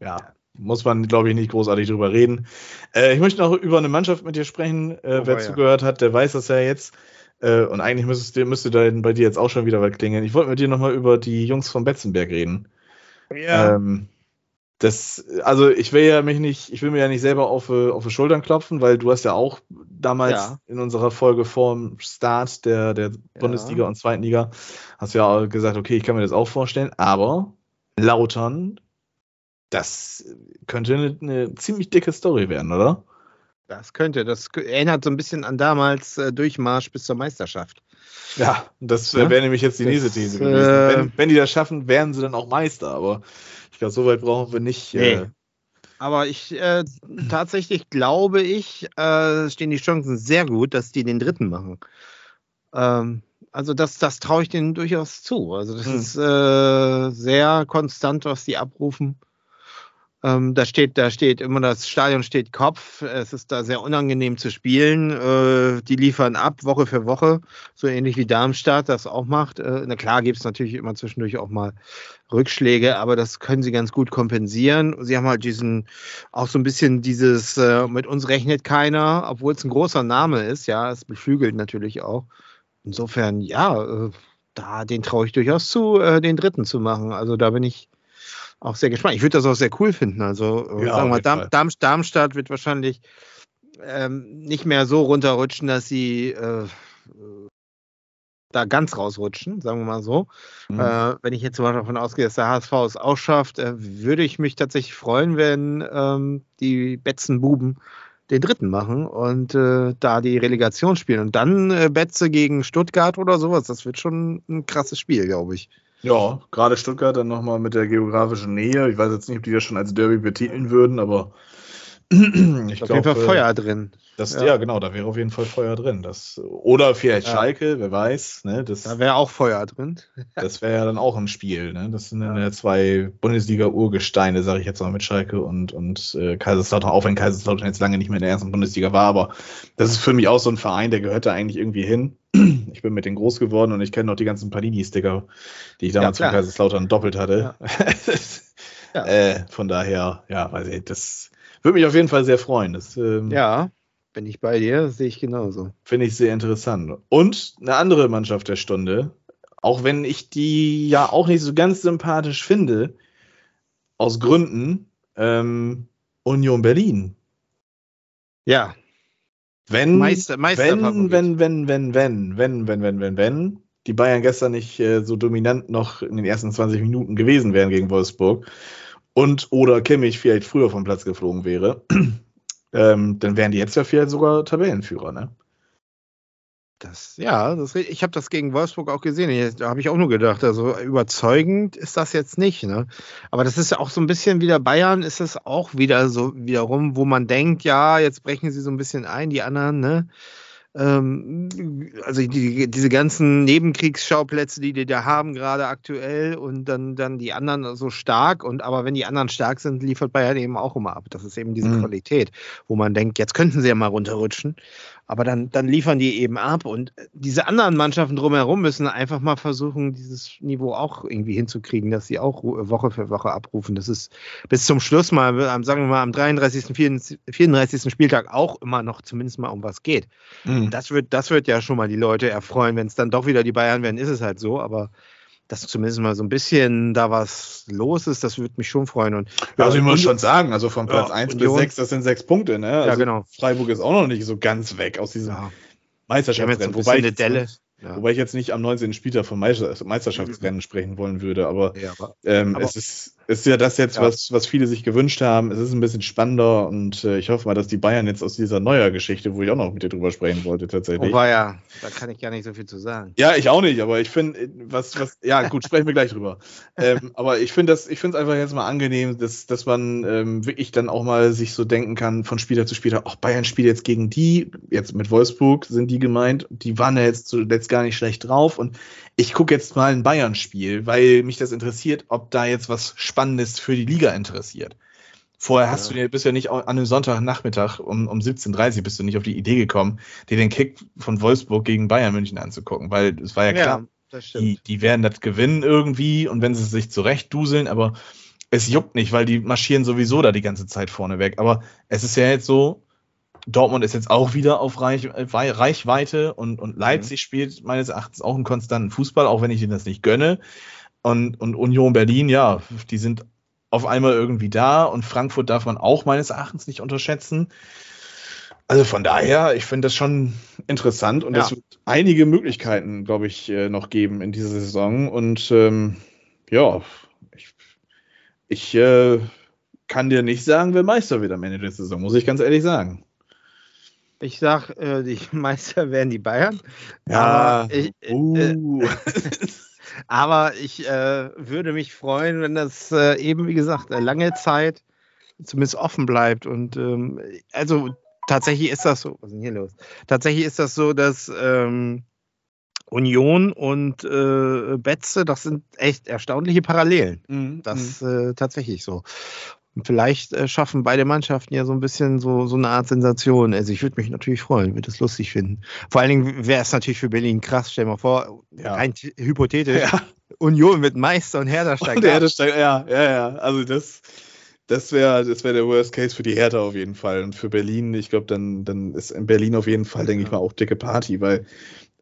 S2: ja. muss man, glaube ich, nicht großartig drüber reden. Äh, ich möchte noch über eine Mannschaft mit dir sprechen. Äh, oh, wer ja. zugehört hat, der weiß das ja jetzt. Äh, und eigentlich müsste, müsste da bei dir jetzt auch schon wieder was klingeln. Ich wollte mit dir nochmal über die Jungs von Betzenberg reden. Ja. Ähm, das, also ich will ja mich nicht, ich will mir ja nicht selber auf, auf die Schultern klopfen, weil du hast ja auch damals ja. in unserer Folge vorm Start der, der Bundesliga und Zweiten Liga, hast ja auch gesagt, okay, ich kann mir das auch vorstellen, aber Lautern das könnte eine, eine, ziemlich dicke Story werden, oder?
S3: Das könnte. Das erinnert so ein bisschen an damals äh, Durchmarsch bis zur Meisterschaft.
S2: Ja, das ja? wäre nämlich jetzt die nächste These gewesen. Äh, wenn, wenn, die das schaffen, werden sie dann auch Meister. Aber ich glaube, so weit brauchen wir nicht.
S3: Nee. Äh, aber ich äh, tatsächlich glaube ich, äh, stehen die Chancen sehr gut, dass die den dritten machen. Ähm, also das, das traue ich denen durchaus zu. Also das hm. ist äh, sehr konstant, was die abrufen. Ähm, da steht, da steht immer das Stadion steht Kopf. Es ist da sehr unangenehm zu spielen. Äh, die liefern ab Woche für Woche, so ähnlich wie Darmstadt das auch macht. Äh, na klar gibt es natürlich immer zwischendurch auch mal Rückschläge, aber das können sie ganz gut kompensieren. Sie haben halt diesen auch so ein bisschen dieses äh, mit uns rechnet keiner, obwohl es ein großer Name ist. Ja, es beflügelt natürlich auch. Insofern ja, äh, da den traue ich durchaus zu, äh, den dritten zu machen. Also da bin ich auch sehr gespannt. Ich würde das auch sehr cool finden. Also, äh, ja, sagen wir mal, Darm, Darm, Darmstadt wird wahrscheinlich ähm, nicht mehr so runterrutschen, dass sie äh, da ganz rausrutschen, sagen wir mal so. Mhm. Äh, wenn ich jetzt zum Beispiel davon ausgehe, dass der HSV es auch schafft, äh, würde ich mich tatsächlich freuen, wenn ähm, die Betzenbuben den dritten machen und äh, da die Relegation spielen. Und dann äh, Betze gegen Stuttgart oder sowas. Das wird schon ein krasses Spiel, glaube ich.
S2: Ja, gerade Stuttgart dann nochmal mit der geografischen Nähe. Ich weiß jetzt nicht, ob die das schon als Derby betiteln würden, aber
S3: ich glaube. Auf jeden Fall Feuer drin.
S2: Das, ja. ja. genau, da wäre auf jeden Fall Feuer drin. Das, oder vielleicht ja. Schalke, wer weiß. Ne, das,
S3: da wäre auch Feuer drin.
S2: das wäre ja dann auch ein Spiel. Ne? Das sind ja. zwei Bundesliga-Urgesteine, sage ich jetzt mal mit Schalke und, und äh, Kaiserslautern, auch wenn Kaiserslautern jetzt lange nicht mehr in der ersten Bundesliga war. Aber das ist für mich auch so ein Verein, der gehört da eigentlich irgendwie hin. Ich bin mit denen groß geworden und ich kenne noch die ganzen Panini-Sticker, die ich damals ja, von Kaiserslautern doppelt hatte. Äh, von daher, ja, weiß ich, das würde mich auf jeden Fall sehr freuen. Das,
S3: ähm, ja, bin ich bei dir, sehe ich genauso.
S2: Finde ich sehr interessant. Und eine andere Mannschaft der Stunde, auch wenn ich die ja auch nicht so ganz sympathisch finde, aus Gründen, ähm, Union Berlin.
S3: Ja.
S2: Wenn, Meister, Meister wenn, wenn, wenn, wenn, wenn, wenn, wenn, wenn, wenn, wenn, die Bayern gestern nicht äh, so dominant noch in den ersten 20 Minuten gewesen wären gegen Wolfsburg und oder Kimmich vielleicht früher vom Platz geflogen wäre, ähm, dann wären die jetzt ja vielleicht sogar Tabellenführer, ne?
S3: Das, ja, das, ich habe das gegen Wolfsburg auch gesehen. Da habe ich auch nur gedacht, also überzeugend ist das jetzt nicht. Ne? Aber das ist ja auch so ein bisschen wieder Bayern, ist es auch wieder so wiederum, wo man denkt, ja, jetzt brechen sie so ein bisschen ein, die anderen, ne? Ähm, also die, diese ganzen Nebenkriegsschauplätze, die die da haben, gerade aktuell, und dann, dann die anderen so stark. Und aber wenn die anderen stark sind, liefert Bayern eben auch immer ab. Das ist eben diese mhm. Qualität, wo man denkt, jetzt könnten sie ja mal runterrutschen. Aber dann, dann liefern die eben ab und diese anderen Mannschaften drumherum müssen einfach mal versuchen, dieses Niveau auch irgendwie hinzukriegen, dass sie auch Woche für Woche abrufen. Das ist bis zum Schluss mal, sagen wir mal, am 33., 34. Spieltag auch immer noch zumindest mal um was geht. Mhm. Das, wird, das wird ja schon mal die Leute erfreuen. Wenn es dann doch wieder die Bayern werden, ist es halt so. Aber dass zumindest mal so ein bisschen da was los ist, das würde mich schon freuen. Und,
S2: ja, also ich muss schon sagen, also von Platz ja, 1 bis 6, das sind sechs Punkte, ne? Also
S3: ja, genau.
S2: Freiburg ist auch noch nicht so ganz weg aus diesem ja. Meisterschaftsrennen.
S3: Wobei ich, Delle.
S2: Ja. Wobei ich jetzt nicht am 19. Spieltag vom Meisterschaftsrennen sprechen wollen würde, aber, ja, aber, ähm, aber es ist ist ja das jetzt, ja. was, was viele sich gewünscht haben. Es ist ein bisschen spannender und äh, ich hoffe mal, dass die Bayern jetzt aus dieser Neuer-Geschichte, wo ich auch noch mit dir drüber sprechen wollte, tatsächlich.
S3: Wobei ja, da kann ich gar nicht so viel zu sagen.
S2: Ja, ich auch nicht, aber ich finde, was, was, ja, gut, sprechen wir gleich drüber. ähm, aber ich finde das, ich finde es einfach jetzt mal angenehm, dass, dass man ähm, wirklich dann auch mal sich so denken kann, von Spieler zu Spieler, ach, Bayern spielt jetzt gegen die, jetzt mit Wolfsburg sind die gemeint, die waren ja jetzt zuletzt gar nicht schlecht drauf und ich gucke jetzt mal ein Bayern-Spiel, weil mich das interessiert, ob da jetzt was Spannendes für die Liga interessiert. Vorher hast ja. du dir, bist ja nicht an einem Sonntagnachmittag um, um 17.30 Uhr bist du nicht auf die Idee gekommen, dir den Kick von Wolfsburg gegen Bayern München anzugucken, weil es war ja klar, ja, die, die werden das gewinnen irgendwie und wenn sie sich zurecht duseln, aber es juckt nicht, weil die marschieren sowieso da die ganze Zeit vorne weg. Aber es ist ja jetzt so, Dortmund ist jetzt auch wieder auf Reich, äh, Reichweite und, und Leipzig mhm. spielt meines Erachtens auch einen konstanten Fußball, auch wenn ich ihnen das nicht gönne. Und, und Union Berlin, ja, die sind auf einmal irgendwie da und Frankfurt darf man auch meines Erachtens nicht unterschätzen. Also von daher, ich finde das schon interessant und es wird einige Möglichkeiten, glaube ich, äh, noch geben in dieser Saison. Und ähm, ja, ich, ich äh, kann dir nicht sagen, wer Meister wird am Ende der Saison, muss ich ganz ehrlich sagen.
S3: Ich sag, äh, die Meister werden die Bayern.
S2: Ja.
S3: Ich, äh, uh. aber ich äh, würde mich freuen, wenn das äh, eben, wie gesagt, lange Zeit zumindest offen bleibt. Und ähm, also tatsächlich ist das so. Was ist denn hier los? Tatsächlich ist das so, dass ähm, Union und äh, Betze, das sind echt erstaunliche Parallelen. Mhm. Das mhm. äh, tatsächlich so. Und vielleicht äh, schaffen beide Mannschaften ja so ein bisschen so, so eine Art Sensation. Also ich würde mich natürlich freuen, würde es lustig finden. Vor allen Dingen wäre es natürlich für Berlin krass. Stell dir mal vor, ja. rein hypothetisch, ja. Union mit Meister und Hertha steigt und
S2: Hertha steigt, ja, ja, ja. Also das, das wäre das wär der Worst Case für die Hertha auf jeden Fall. Und für Berlin, ich glaube, dann, dann ist in Berlin auf jeden Fall, denke ja. ich mal, auch dicke Party, weil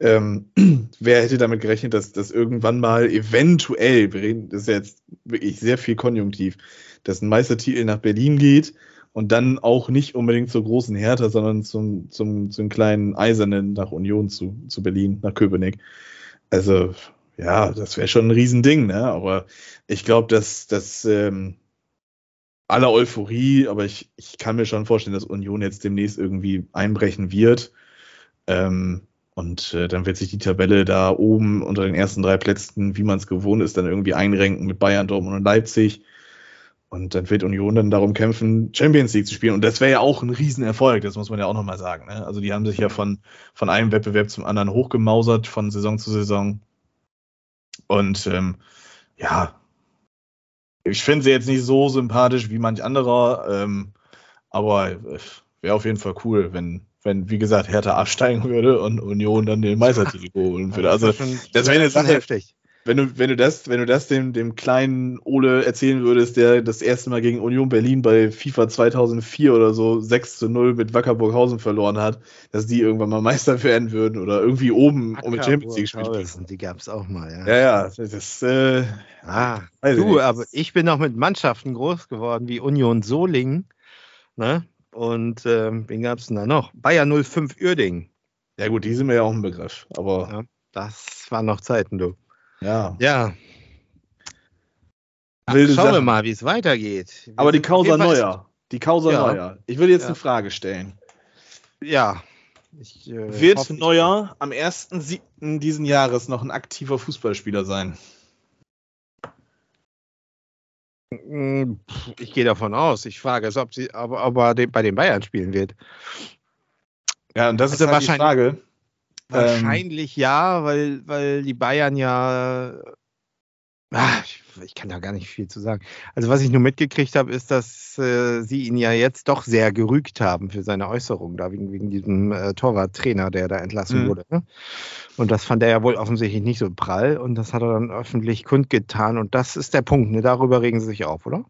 S2: ähm, wer hätte damit gerechnet, dass das irgendwann mal eventuell, wir reden, das ist ja jetzt wirklich sehr viel konjunktiv, dass ein Meistertitel nach Berlin geht und dann auch nicht unbedingt zur großen Hertha, sondern zum, zum, zum kleinen Eisernen nach Union zu, zu Berlin, nach Köpenick. Also, ja, das wäre schon ein Riesending, ne? Aber ich glaube, dass, dass ähm, aller Euphorie, aber ich, ich kann mir schon vorstellen, dass Union jetzt demnächst irgendwie einbrechen wird. Ähm, und äh, dann wird sich die Tabelle da oben unter den ersten drei Plätzen, wie man es gewohnt ist, dann irgendwie einrenken mit Bayern, Dortmund und Leipzig. Und dann wird Union dann darum kämpfen, Champions League zu spielen. Und das wäre ja auch ein Riesenerfolg, das muss man ja auch nochmal sagen. Ne? Also die haben sich ja von, von einem Wettbewerb zum anderen hochgemausert, von Saison zu Saison. Und ähm, ja, ich finde sie jetzt nicht so sympathisch wie manch anderer, ähm, aber äh, wäre auf jeden Fall cool, wenn, wenn, wie gesagt, Hertha absteigen würde und Union dann den Meistertitel holen würde. Also, das wäre eine Sache. Heftig wenn du, wenn du das, wenn du das dem, dem kleinen Ole erzählen würdest, der das erste Mal gegen Union Berlin bei FIFA 2004 oder so 6 zu 0 mit Wackerburghausen verloren hat, dass die irgendwann mal Meister werden würden oder irgendwie oben um die Champions League spielen.
S3: Die gab es auch mal, ja.
S2: Ja, ja, das, äh,
S3: ah, du, aber ich bin auch mit Mannschaften groß geworden, wie Union Solingen, ne? Und ähm, wen gab es denn da noch? Bayer 05 Uerdingen.
S2: Ja gut, die sind mir ja auch ein Begriff, aber. Ja,
S3: das waren noch Zeiten, du.
S2: Ja.
S3: Ja. Ach, schauen Sachen. wir mal, wie es weitergeht. Wir
S2: Aber die Causa Neuer. Die Causa ja. Neuer. Ich will jetzt ja. eine Frage stellen.
S3: Ja.
S2: Ich, äh, Wird hoffe, Neuer am 1.7. diesen Jahres noch ein aktiver Fußballspieler sein?
S3: Hm, ich gehe davon aus. Ich frage es, ob, sie, ob, ob er bei den Bayern spielen wird.
S2: Ja, und das also ist halt die Frage.
S3: Wahrscheinlich ähm, ja, weil, weil die Bayern ja Ach, ich, ich, kann da gar nicht viel zu sagen. Also was ich nur mitgekriegt habe, ist, dass äh, sie ihn ja jetzt doch sehr gerügt haben für seine Äußerung, da wegen, wegen diesem äh, Torwarttrainer, der da entlassen mhm. wurde. Ne? Und das fand er ja wohl offensichtlich nicht so prall und das hat er dann öffentlich kundgetan und das ist der Punkt. Ne? Darüber regen sie sich auf, oder?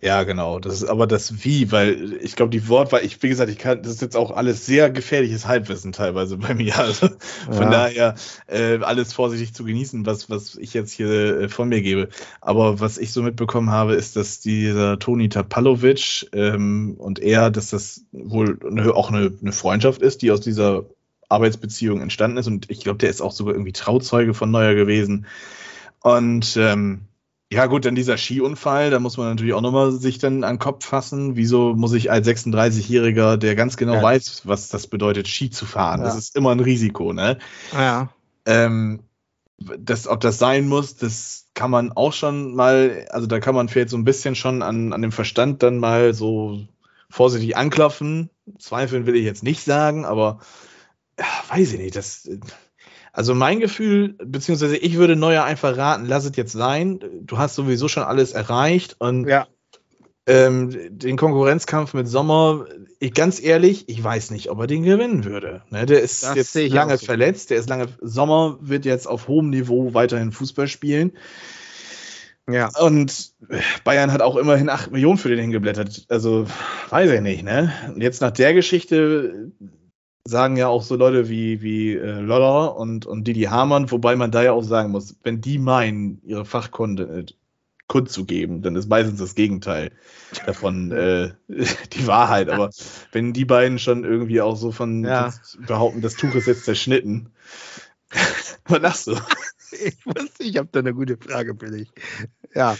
S2: Ja, genau. Das ist aber das Wie, weil ich glaube, die Wortwahl, ich, wie gesagt, ich kann, das ist jetzt auch alles sehr gefährliches Halbwissen teilweise bei mir. Also von ja. daher äh, alles vorsichtig zu genießen, was, was ich jetzt hier äh, von mir gebe. Aber was ich so mitbekommen habe, ist, dass dieser Toni Tapalovic ähm, und er, dass das wohl eine, auch eine, eine Freundschaft ist, die aus dieser Arbeitsbeziehung entstanden ist. Und ich glaube, der ist auch sogar irgendwie Trauzeuge von Neuer gewesen. Und ähm, ja, gut, dann dieser Skiunfall, da muss man natürlich auch nochmal sich dann an den Kopf fassen. Wieso muss ich als 36-Jähriger, der ganz genau ja. weiß, was das bedeutet, Ski zu fahren? Ja. Das ist immer ein Risiko, ne?
S3: Ja.
S2: Ähm, das, ob das sein muss, das kann man auch schon mal, also da kann man vielleicht so ein bisschen schon an, an dem Verstand dann mal so vorsichtig anklopfen. Zweifeln will ich jetzt nicht sagen, aber ja, weiß ich nicht, das also mein Gefühl, beziehungsweise ich würde Neuer einfach raten, lass es jetzt sein. Du hast sowieso schon alles erreicht und
S3: ja.
S2: ähm, den Konkurrenzkampf mit Sommer, ich, ganz ehrlich, ich weiß nicht, ob er den gewinnen würde. Ne, der ist das jetzt lange so. verletzt, der ist lange. Sommer wird jetzt auf hohem Niveau weiterhin Fußball spielen. Ja. Und Bayern hat auch immerhin 8 Millionen für den hingeblättert. Also, weiß ich nicht, ne? Und jetzt nach der Geschichte sagen ja auch so Leute wie, wie äh, Loller und, und Didi Hamann, wobei man da ja auch sagen muss, wenn die meinen, ihre Fachkunde äh, kundzugeben, dann ist meistens das Gegenteil davon äh, die Wahrheit. Aber wenn die beiden schon irgendwie auch so von ja. behaupten, das Tuch ist jetzt zerschnitten, was lachst du?
S3: Ich wusste, ich habe da eine gute Frage für dich. Ja,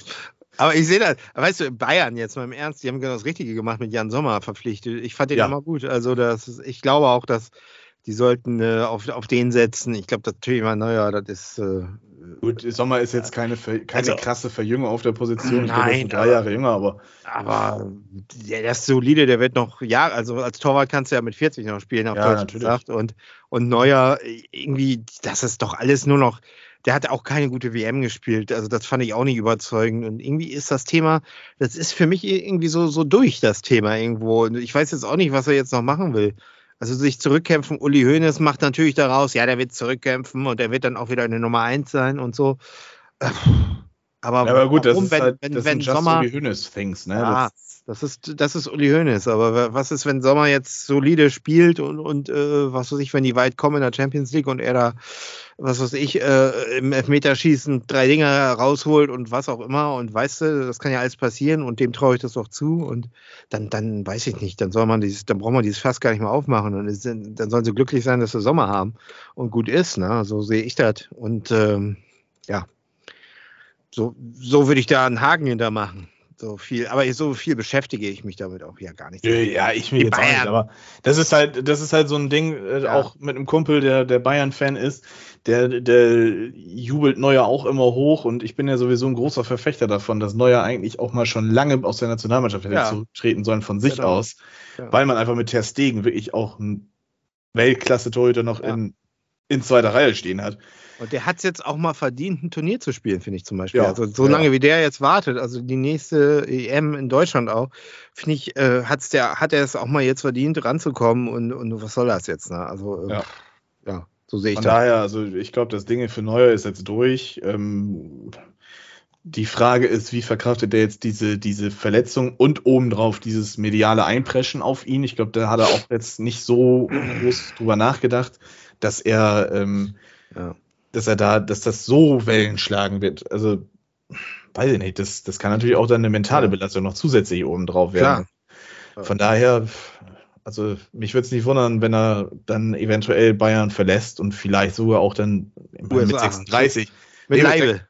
S3: aber ich sehe das, weißt du, Bayern jetzt mal im Ernst, die haben genau das Richtige gemacht mit Jan Sommer verpflichtet. Ich fand den ja. immer gut. Also das ist, ich glaube auch, dass die sollten äh, auf, auf den setzen. Ich glaube, das Thema Neuer, das ist. Äh,
S2: Gut, Sommer ist jetzt keine, keine also, krasse Verjüngung auf der Position. Ich nein, drei Jahre jünger, aber.
S3: Aber der, der, ist solide, der wird noch Jahre, also als Torwart kannst du ja mit 40 noch spielen, auf ja, Deutsch natürlich. gesagt. Und, und Neuer, irgendwie, das ist doch alles nur noch der hat auch keine gute WM gespielt. Also das fand ich auch nicht überzeugend. Und irgendwie ist das Thema, das ist für mich irgendwie so, so durch, das Thema irgendwo. Und ich weiß jetzt auch nicht, was er jetzt noch machen will. Also sich zurückkämpfen, Uli Hoeneß macht natürlich daraus, ja, der wird zurückkämpfen und der wird dann auch wieder eine Nummer eins sein und so.
S2: Aber, ja, aber gut, warum, das ist halt,
S3: wenn, das wenn, wenn Sommer,
S2: Uli Hoeneß Things, ne?
S3: Ja, das, das, ist, das ist Uli Hoeneß. Aber was ist, wenn Sommer jetzt solide spielt und, und äh, was weiß ich, wenn die weit kommen in der Champions League und er da was weiß ich, äh, im Elfmeterschießen drei Dinger rausholt und was auch immer und weißt du, das kann ja alles passieren und dem traue ich das auch zu und dann, dann weiß ich nicht, dann soll man dieses, dann braucht man dieses Fass gar nicht mehr aufmachen und es, dann sollen sie glücklich sein, dass sie Sommer haben und gut ist, ne? so sehe ich das und ähm, ja, so, so würde ich da einen Haken hinter machen so viel, aber so viel beschäftige ich mich damit auch ja gar nicht.
S2: Ja, ich mich jetzt auch nicht, aber das ist halt, das ist halt so ein Ding, äh, ja. auch mit einem Kumpel, der, der Bayern-Fan ist, der, der jubelt Neuer auch immer hoch und ich bin ja sowieso ein großer Verfechter davon, dass Neuer eigentlich auch mal schon lange aus der Nationalmannschaft hätte ja. zurücktreten sollen von sich genau. aus, ja. weil man einfach mit Ter Stegen wirklich auch einen Weltklasse-Torhüter noch in, in zweiter Reihe stehen hat.
S3: Und der hat es jetzt auch mal verdient, ein Turnier zu spielen, finde ich zum Beispiel. Ja, also so ja. lange wie der jetzt wartet, also die nächste EM in Deutschland auch, finde ich, äh, hat's der, hat er es auch mal jetzt verdient, ranzukommen und, und was soll das jetzt? Ne? Also
S2: äh, ja. ja. so sehe ich Von das. daher, also ich glaube, das Ding für Neuer ist jetzt durch. Ähm, die Frage ist, wie verkraftet er jetzt diese, diese Verletzung und obendrauf dieses mediale Einpreschen auf ihn? Ich glaube, da hat er auch jetzt nicht so groß drüber nachgedacht, dass er ähm, ja dass er da, dass das so Wellen schlagen wird. Also, weiß ich nicht, das, das kann natürlich auch dann eine mentale Belastung noch zusätzlich oben drauf werden. Klar. Von daher, also mich würde es nicht wundern, wenn er dann eventuell Bayern verlässt und vielleicht sogar auch dann USA. mit 36.
S3: Mit nee, Leibel.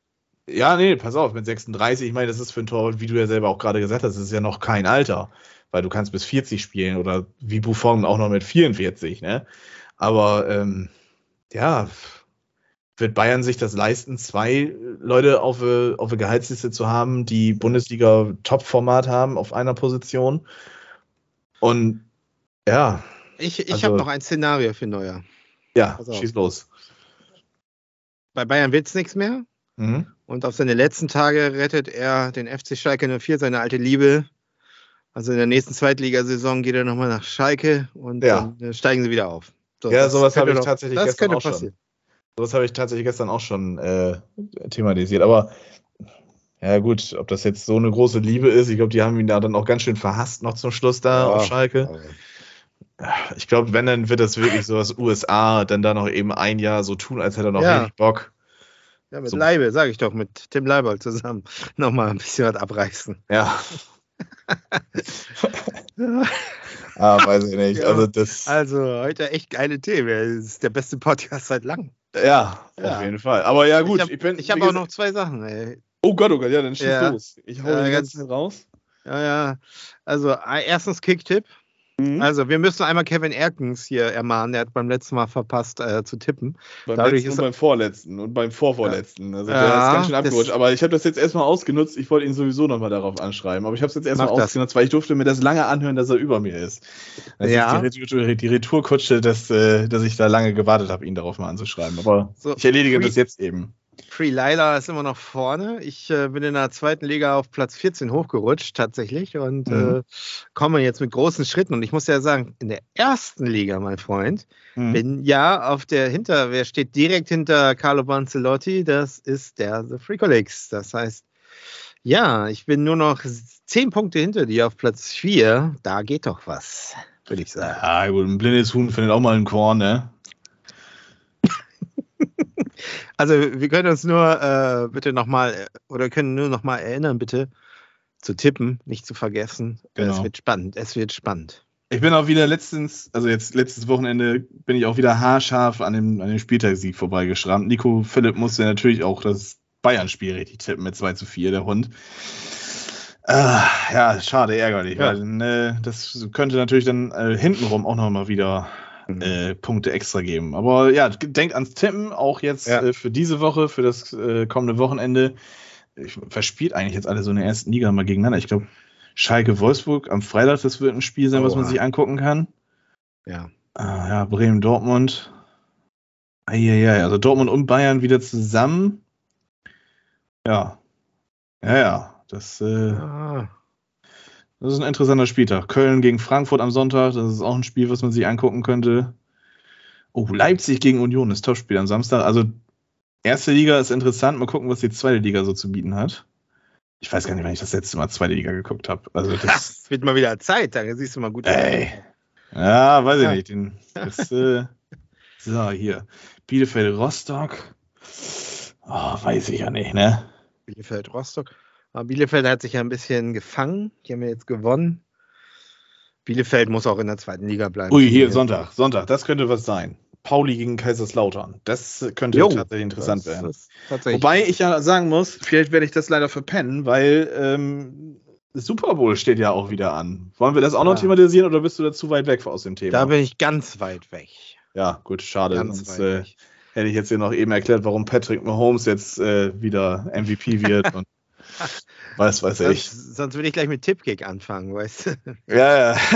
S2: Ja, nee, pass auf, mit 36, ich meine, das ist für ein Tor, wie du ja selber auch gerade gesagt hast, das ist ja noch kein Alter, weil du kannst bis 40 spielen oder wie Buffon auch noch mit 44, ne? Aber ähm, ja, wird Bayern sich das leisten, zwei Leute auf, auf der Gehaltsliste zu haben, die Bundesliga-Top-Format haben auf einer Position? Und ja.
S3: Ich, ich also, habe noch ein Szenario für Neuer.
S2: Ja, schieß los.
S3: Bei Bayern wird es nichts mehr.
S2: Mhm.
S3: Und auf seine letzten Tage rettet er den FC Schalke 04, seine alte Liebe. Also in der nächsten Zweitligasaison geht er nochmal nach Schalke und
S2: Ja.
S3: dann äh, steigen sie wieder auf. So,
S2: Ja, sowas habe ich
S3: doch-
S2: tatsächlich
S3: das
S2: gestern
S3: könnte
S2: auch schon. Das habe ich tatsächlich gestern auch schon äh, thematisiert. Aber ja gut, ob das jetzt so eine große Liebe ist, ich glaube, die haben ihn da dann auch ganz schön verhasst noch zum Schluss da
S3: Ja.
S2: auf Schalke. Ich glaube, wenn, dann wird das wirklich so aus USA, dann da noch eben ein Jahr so tun, als hätte er noch
S3: Ja.
S2: richtig Bock.
S3: Ja, mit
S2: So.
S3: Leibe, sage ich doch, mit Tim Leibold zusammen nochmal ein bisschen was abreißen.
S2: Ja. ah, weiß ich nicht.
S3: Ja.
S2: Also das,
S3: Also heute echt geile Themen. Das ist der beste Podcast seit langem.
S2: Ja,
S3: Ja.
S2: auf jeden Fall. Aber ja gut,
S3: ich habe hab auch noch zwei Sachen. Ey.
S2: Oh Gott, oh Gott, ja, dann schieß
S3: Ja.
S2: los. Ich hau
S3: Ja,
S2: die
S3: ganz-
S2: ganze Zeit raus.
S3: Ja, ja. Also äh, erstens Kicktipp.
S2: Mhm.
S3: Also wir müssen einmal Kevin Erkens hier ermahnen. Der hat beim letzten Mal verpasst äh, zu tippen.
S2: Beim
S3: Dadurch
S2: letzten
S3: ist
S2: und beim vorletzten und beim vorvorletzten. Also der
S3: Ja,
S2: ist ganz schön abgerutscht. Aber ich habe das jetzt erstmal ausgenutzt. Ich wollte ihn sowieso nochmal darauf anschreiben. Aber ich habe es jetzt erstmal
S3: das.
S2: ausgenutzt, weil ich durfte mir das lange anhören, dass er über mir ist. Das
S3: Ja.
S2: ist die, Retour, die Retourkutsche, dass, äh, dass ich da lange gewartet habe, ihn darauf mal anzuschreiben. Aber
S3: So,
S2: ich erledige das jetzt eben.
S3: Free Lila ist immer noch vorne. Ich äh, bin in der zweiten Liga auf Platz 14 hochgerutscht tatsächlich und
S2: Mhm.
S3: äh, komme jetzt mit großen Schritten. Und ich muss ja sagen, in der ersten Liga, mein Freund,
S2: Mhm.
S3: bin ja auf der hinter, wer steht direkt hinter Carlo Banzelotti? Das ist der The Freakolix. Das heißt, ja, ich bin nur noch zehn Punkte hinter dir auf Platz 4. Da geht doch was, würde ich sagen.
S2: Ja, gut, ein blindes Huhn findet auch mal einen Korn, ne?
S3: Also wir können uns nur äh, bitte nochmal oder können nur nochmal erinnern, bitte zu tippen, nicht zu vergessen.
S2: Genau.
S3: Es wird spannend, es wird spannend.
S2: Ich bin auch wieder letztens, also jetzt letztes Wochenende, bin ich auch wieder haarscharf an dem, an dem Spieltagssieg vorbeigeschrammt. Nico Philipp musste natürlich auch das Bayern-Spiel richtig tippen mit 2 zu 4, der Hund. Ah, ja, schade, ärgerlich,
S3: Ja.
S2: weil äh, das könnte natürlich dann äh, hintenrum auch nochmal wieder
S3: Mhm.
S2: äh, Punkte extra geben. Aber ja, denkt ans Tippen, auch jetzt
S3: Ja.
S2: äh, für diese Woche, für das äh, kommende Wochenende. Ich verspielt eigentlich jetzt alle so in der ersten Liga mal gegeneinander. Ich glaube, Schalke Wolfsburg am Freitag, das wird ein Spiel sein, was man
S3: Oha.
S2: sich angucken kann.
S3: Ja.
S2: Ah, ja, Bremen, Dortmund. Eieiei, also Dortmund und Bayern wieder zusammen. Ja. Ja, ja. Das, äh,
S3: Ah,
S2: das ist ein interessanter Spieltag. Köln gegen Frankfurt am Sonntag, das ist auch ein Spiel, was man sich angucken könnte. Oh, Leipzig gegen Union ist Topspiel am Samstag. Also, erste Liga ist interessant. Mal gucken, was die zweite Liga so zu bieten hat. Ich weiß gar nicht, wann ich das letzte Mal zweite Liga geguckt habe. Also, das.
S3: das wird mal wieder Zeit, da siehst du mal gut.
S2: Ey. Ja, weiß ich
S3: Ja.
S2: nicht. Den, das, äh, so, hier. Bielefeld, Rostock. Oh, weiß ich ja nicht, ne?
S3: Bielefeld, Rostock. Aber Bielefeld hat sich ja ein bisschen gefangen. Die haben ja jetzt gewonnen. Bielefeld muss auch in der zweiten Liga bleiben.
S2: Ui, hier, Sonntag, Sonntag. Das könnte was sein. Pauli gegen Kaiserslautern. Das könnte
S3: Jo,
S2: tatsächlich interessant werden. Wobei ich ja sagen muss, vielleicht werde ich das leider verpennen, weil ähm, Super Bowl steht ja auch wieder an. Wollen wir das auch noch
S3: Ja.
S2: thematisieren oder bist du da zu weit weg aus dem Thema?
S3: da bin ich ganz weit weg.
S2: ja, gut, schade.
S3: Ganz
S2: Sonst,
S3: weit
S2: äh, hätte ich jetzt hier noch eben erklärt, warum Patrick Mahomes jetzt äh, wieder MVP wird und was weiß ich.
S3: Sonst, sonst würde ich gleich mit Tippkick anfangen, weißt du?
S2: Ja, ja.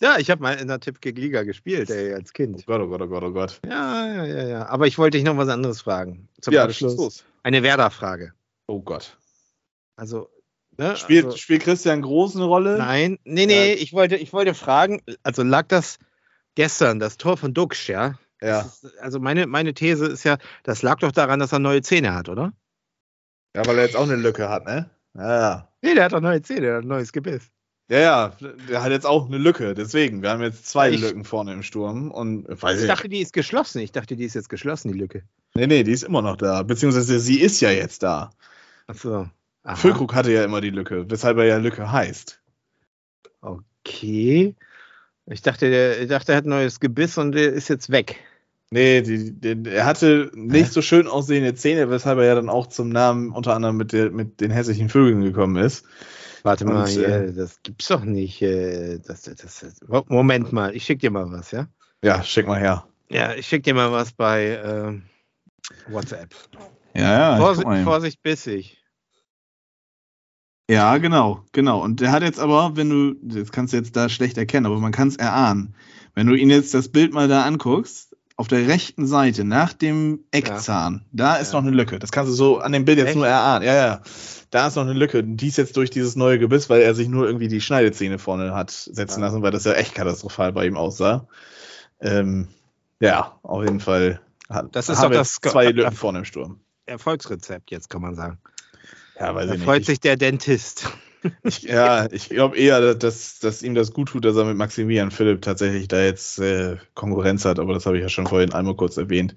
S3: Ja, ich habe mal in der Tippkick-Liga gespielt, ey, als
S2: Oh
S3: Kind.
S2: Gott, oh Gott, oh Gott, oh Gott.
S3: Ja, ja, ja, ja. Aber ich wollte dich noch was anderes fragen. Zum
S2: ja,
S3: Abschluss.
S2: los.
S3: Eine Werder-Frage.
S2: Oh Gott.
S3: Also, ne?
S2: Spielt,
S3: also,
S2: spielt Christian Groß eine Rolle?
S3: Nein, nee, nee,
S2: Ja.
S3: ich wollte, ich wollte fragen, also lag das gestern, das Tor von Duxch, ja?
S2: Ja.
S3: Ist, also meine, meine These ist ja, das lag doch daran, dass er neue Zähne hat, oder?
S2: Ja, weil er jetzt auch eine Lücke hat, ne? Ja.
S3: Nee, der hat doch neue Zähne, der hat ein neues Gebiss.
S2: Ja, ja, der hat jetzt auch eine Lücke, deswegen. Wir haben jetzt zwei
S3: Ich-
S2: Lücken vorne im Sturm und weiß
S3: Ich
S2: ich.
S3: dachte, die ist geschlossen. Ich dachte, die ist jetzt geschlossen, die Lücke.
S2: Nee, nee, die ist immer noch da. Beziehungsweise sie ist ja jetzt da.
S3: Achso.
S2: Füllkrug hatte ja immer die Lücke, weshalb er ja Lücke heißt.
S3: Okay. Ich dachte, der, ich dachte, er hat ein neues Gebiss und der ist jetzt weg.
S2: Nee, die, die, er hatte nicht so schön aussehende Zähne, weshalb er ja dann auch zum Namen unter anderem mit, der, mit den hässlichen Vögeln gekommen ist.
S3: Warte mal,
S2: Und,
S3: hier,
S2: äh,
S3: das gibt's doch nicht. äh, Das, das, Moment mal, ich schick dir mal was, ja?
S2: Ja, schick mal her.
S3: Ja, ich schick dir mal was bei ähm, WhatsApp.
S2: Ja, ja.
S3: Vorsicht, Vorsicht bissig.
S2: Ja, genau, genau. Und der hat jetzt aber, wenn du, das kannst du jetzt da schlecht erkennen, aber man kann es erahnen. Wenn du ihn jetzt das Bild mal da anguckst, auf der rechten Seite nach dem Eckzahn, da ist noch eine Lücke. Das kannst du so an dem Bild jetzt
S3: Echt?
S2: nur erahnen. Ja, ja. Da ist noch eine Lücke. Die ist jetzt durch dieses neue Gebiss, weil er sich nur irgendwie die Schneidezähne vorne hat setzen
S3: Ja.
S2: lassen, weil das ja echt katastrophal bei ihm aussah. Ähm, ja, auf jeden Fall. Hat,
S3: Das ist doch das-
S2: zwei Lücken vorne im Sturm.
S3: Erfolgsrezept, jetzt kann man sagen.
S2: Ja, weiß
S3: Da freut
S2: nicht.
S3: sich der Dentist.
S2: Ich, ja, ich glaube eher, dass, dass ihm das gut tut, dass er mit Maximilian Philipp tatsächlich da jetzt äh, Konkurrenz hat, aber das habe ich ja schon vorhin einmal kurz erwähnt.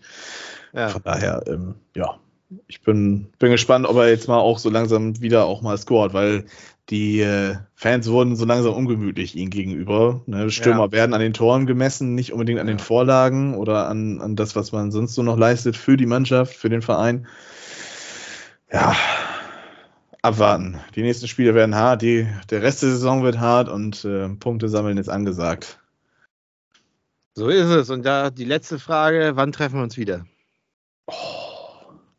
S3: Ja.
S2: Von daher, ähm, ja, ich bin, bin gespannt, ob er jetzt mal auch so langsam wieder auch mal scoret, weil die äh, Fans wurden so langsam ungemütlich ihm gegenüber. Ne? Stürmer
S3: Ja.
S2: werden an den Toren gemessen, nicht unbedingt an den Vorlagen oder an, an das, was man sonst so noch leistet für die Mannschaft, für den Verein. Ja, abwarten. Die nächsten Spiele werden hart, die, der Rest der Saison wird hart und äh, Punkte sammeln ist angesagt.
S3: So ist es. Und da die letzte Frage: Wann treffen wir uns wieder?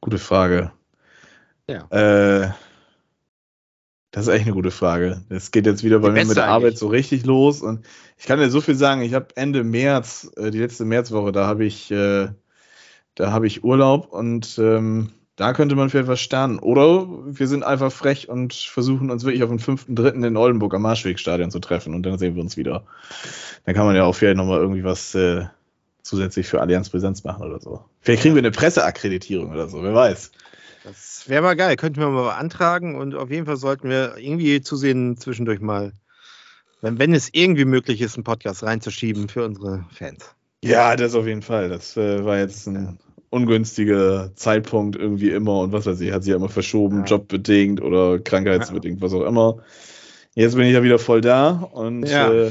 S2: Gute Frage.
S3: Ja.
S2: Äh, das ist echt eine gute Frage. Es geht jetzt wieder bei
S3: Die
S2: mir mit der Arbeit
S3: eigentlich.
S2: so richtig los und ich kann dir so viel sagen. Ich habe Ende März, äh, die letzte Märzwoche, da habe ich, äh, da habe ich Urlaub und ähm, da könnte man vielleicht was starten. Oder wir sind einfach frech und versuchen uns wirklich auf den 5.3. in Oldenburg am Marschwegstadion zu treffen und dann sehen wir uns wieder. Dann kann man ja auch vielleicht nochmal irgendwie was äh, zusätzlich für Allianz Präsenz machen oder so. Vielleicht kriegen wir eine Presseakkreditierung oder so, wer weiß.
S3: Das wäre mal geil. Könnten wir mal beantragen. Und auf jeden Fall sollten wir irgendwie zusehen, zwischendurch mal, wenn, wenn es irgendwie möglich ist, einen Podcast reinzuschieben für unsere Fans.
S2: Ja, das auf jeden Fall. Das äh, war jetzt ein ungünstiger Zeitpunkt irgendwie immer und was weiß ich, hat sich ja immer verschoben,
S3: Ja.
S2: jobbedingt oder krankheitsbedingt, was auch immer. Jetzt bin ich ja wieder voll da und
S3: Ja.
S2: äh,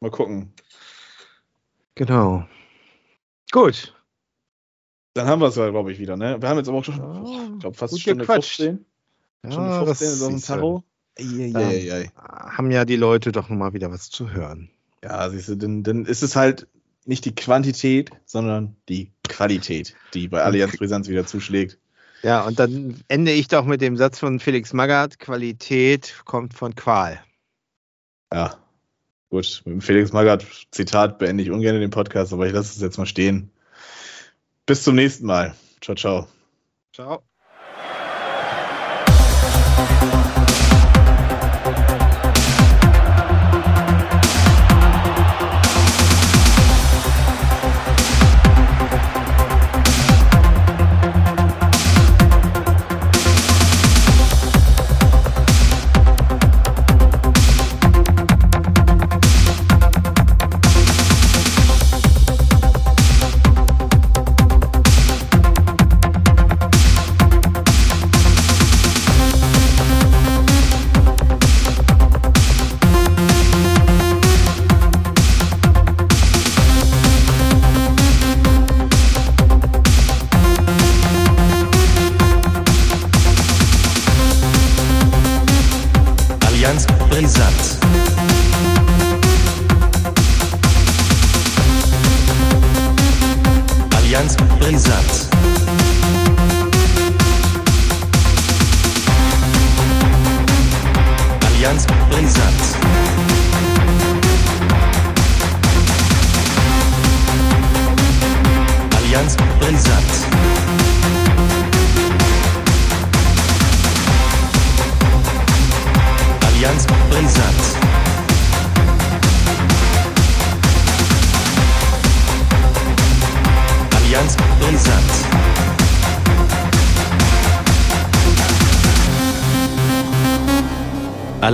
S2: mal gucken.
S3: Genau. Gut.
S2: Dann haben wir es ja, glaube ich, wieder. Ne? Wir haben jetzt aber auch schon,
S3: Ja,
S2: boah, ich glaube, fast
S3: gut
S2: Stunde
S3: gequatscht.
S2: 15. Stunde
S3: Ja,
S2: 15
S3: das
S2: ist auf dem.
S3: Ja,
S2: Eieiei.
S3: haben ja die Leute doch nochmal wieder was zu hören.
S2: Ja, siehst du, dann, dann ist es halt nicht die Quantität, sondern die Qualität, die bei Allianz Brisanz wieder zuschlägt.
S3: Ja, und dann ende ich doch mit dem Satz von Felix Magath: Qualität kommt von Qual.
S2: Ja, gut. Mit dem Felix Magath Zitat beende ich ungern den Podcast, aber ich lasse es jetzt mal stehen. Bis zum nächsten Mal. Ciao, ciao.
S3: Ciao.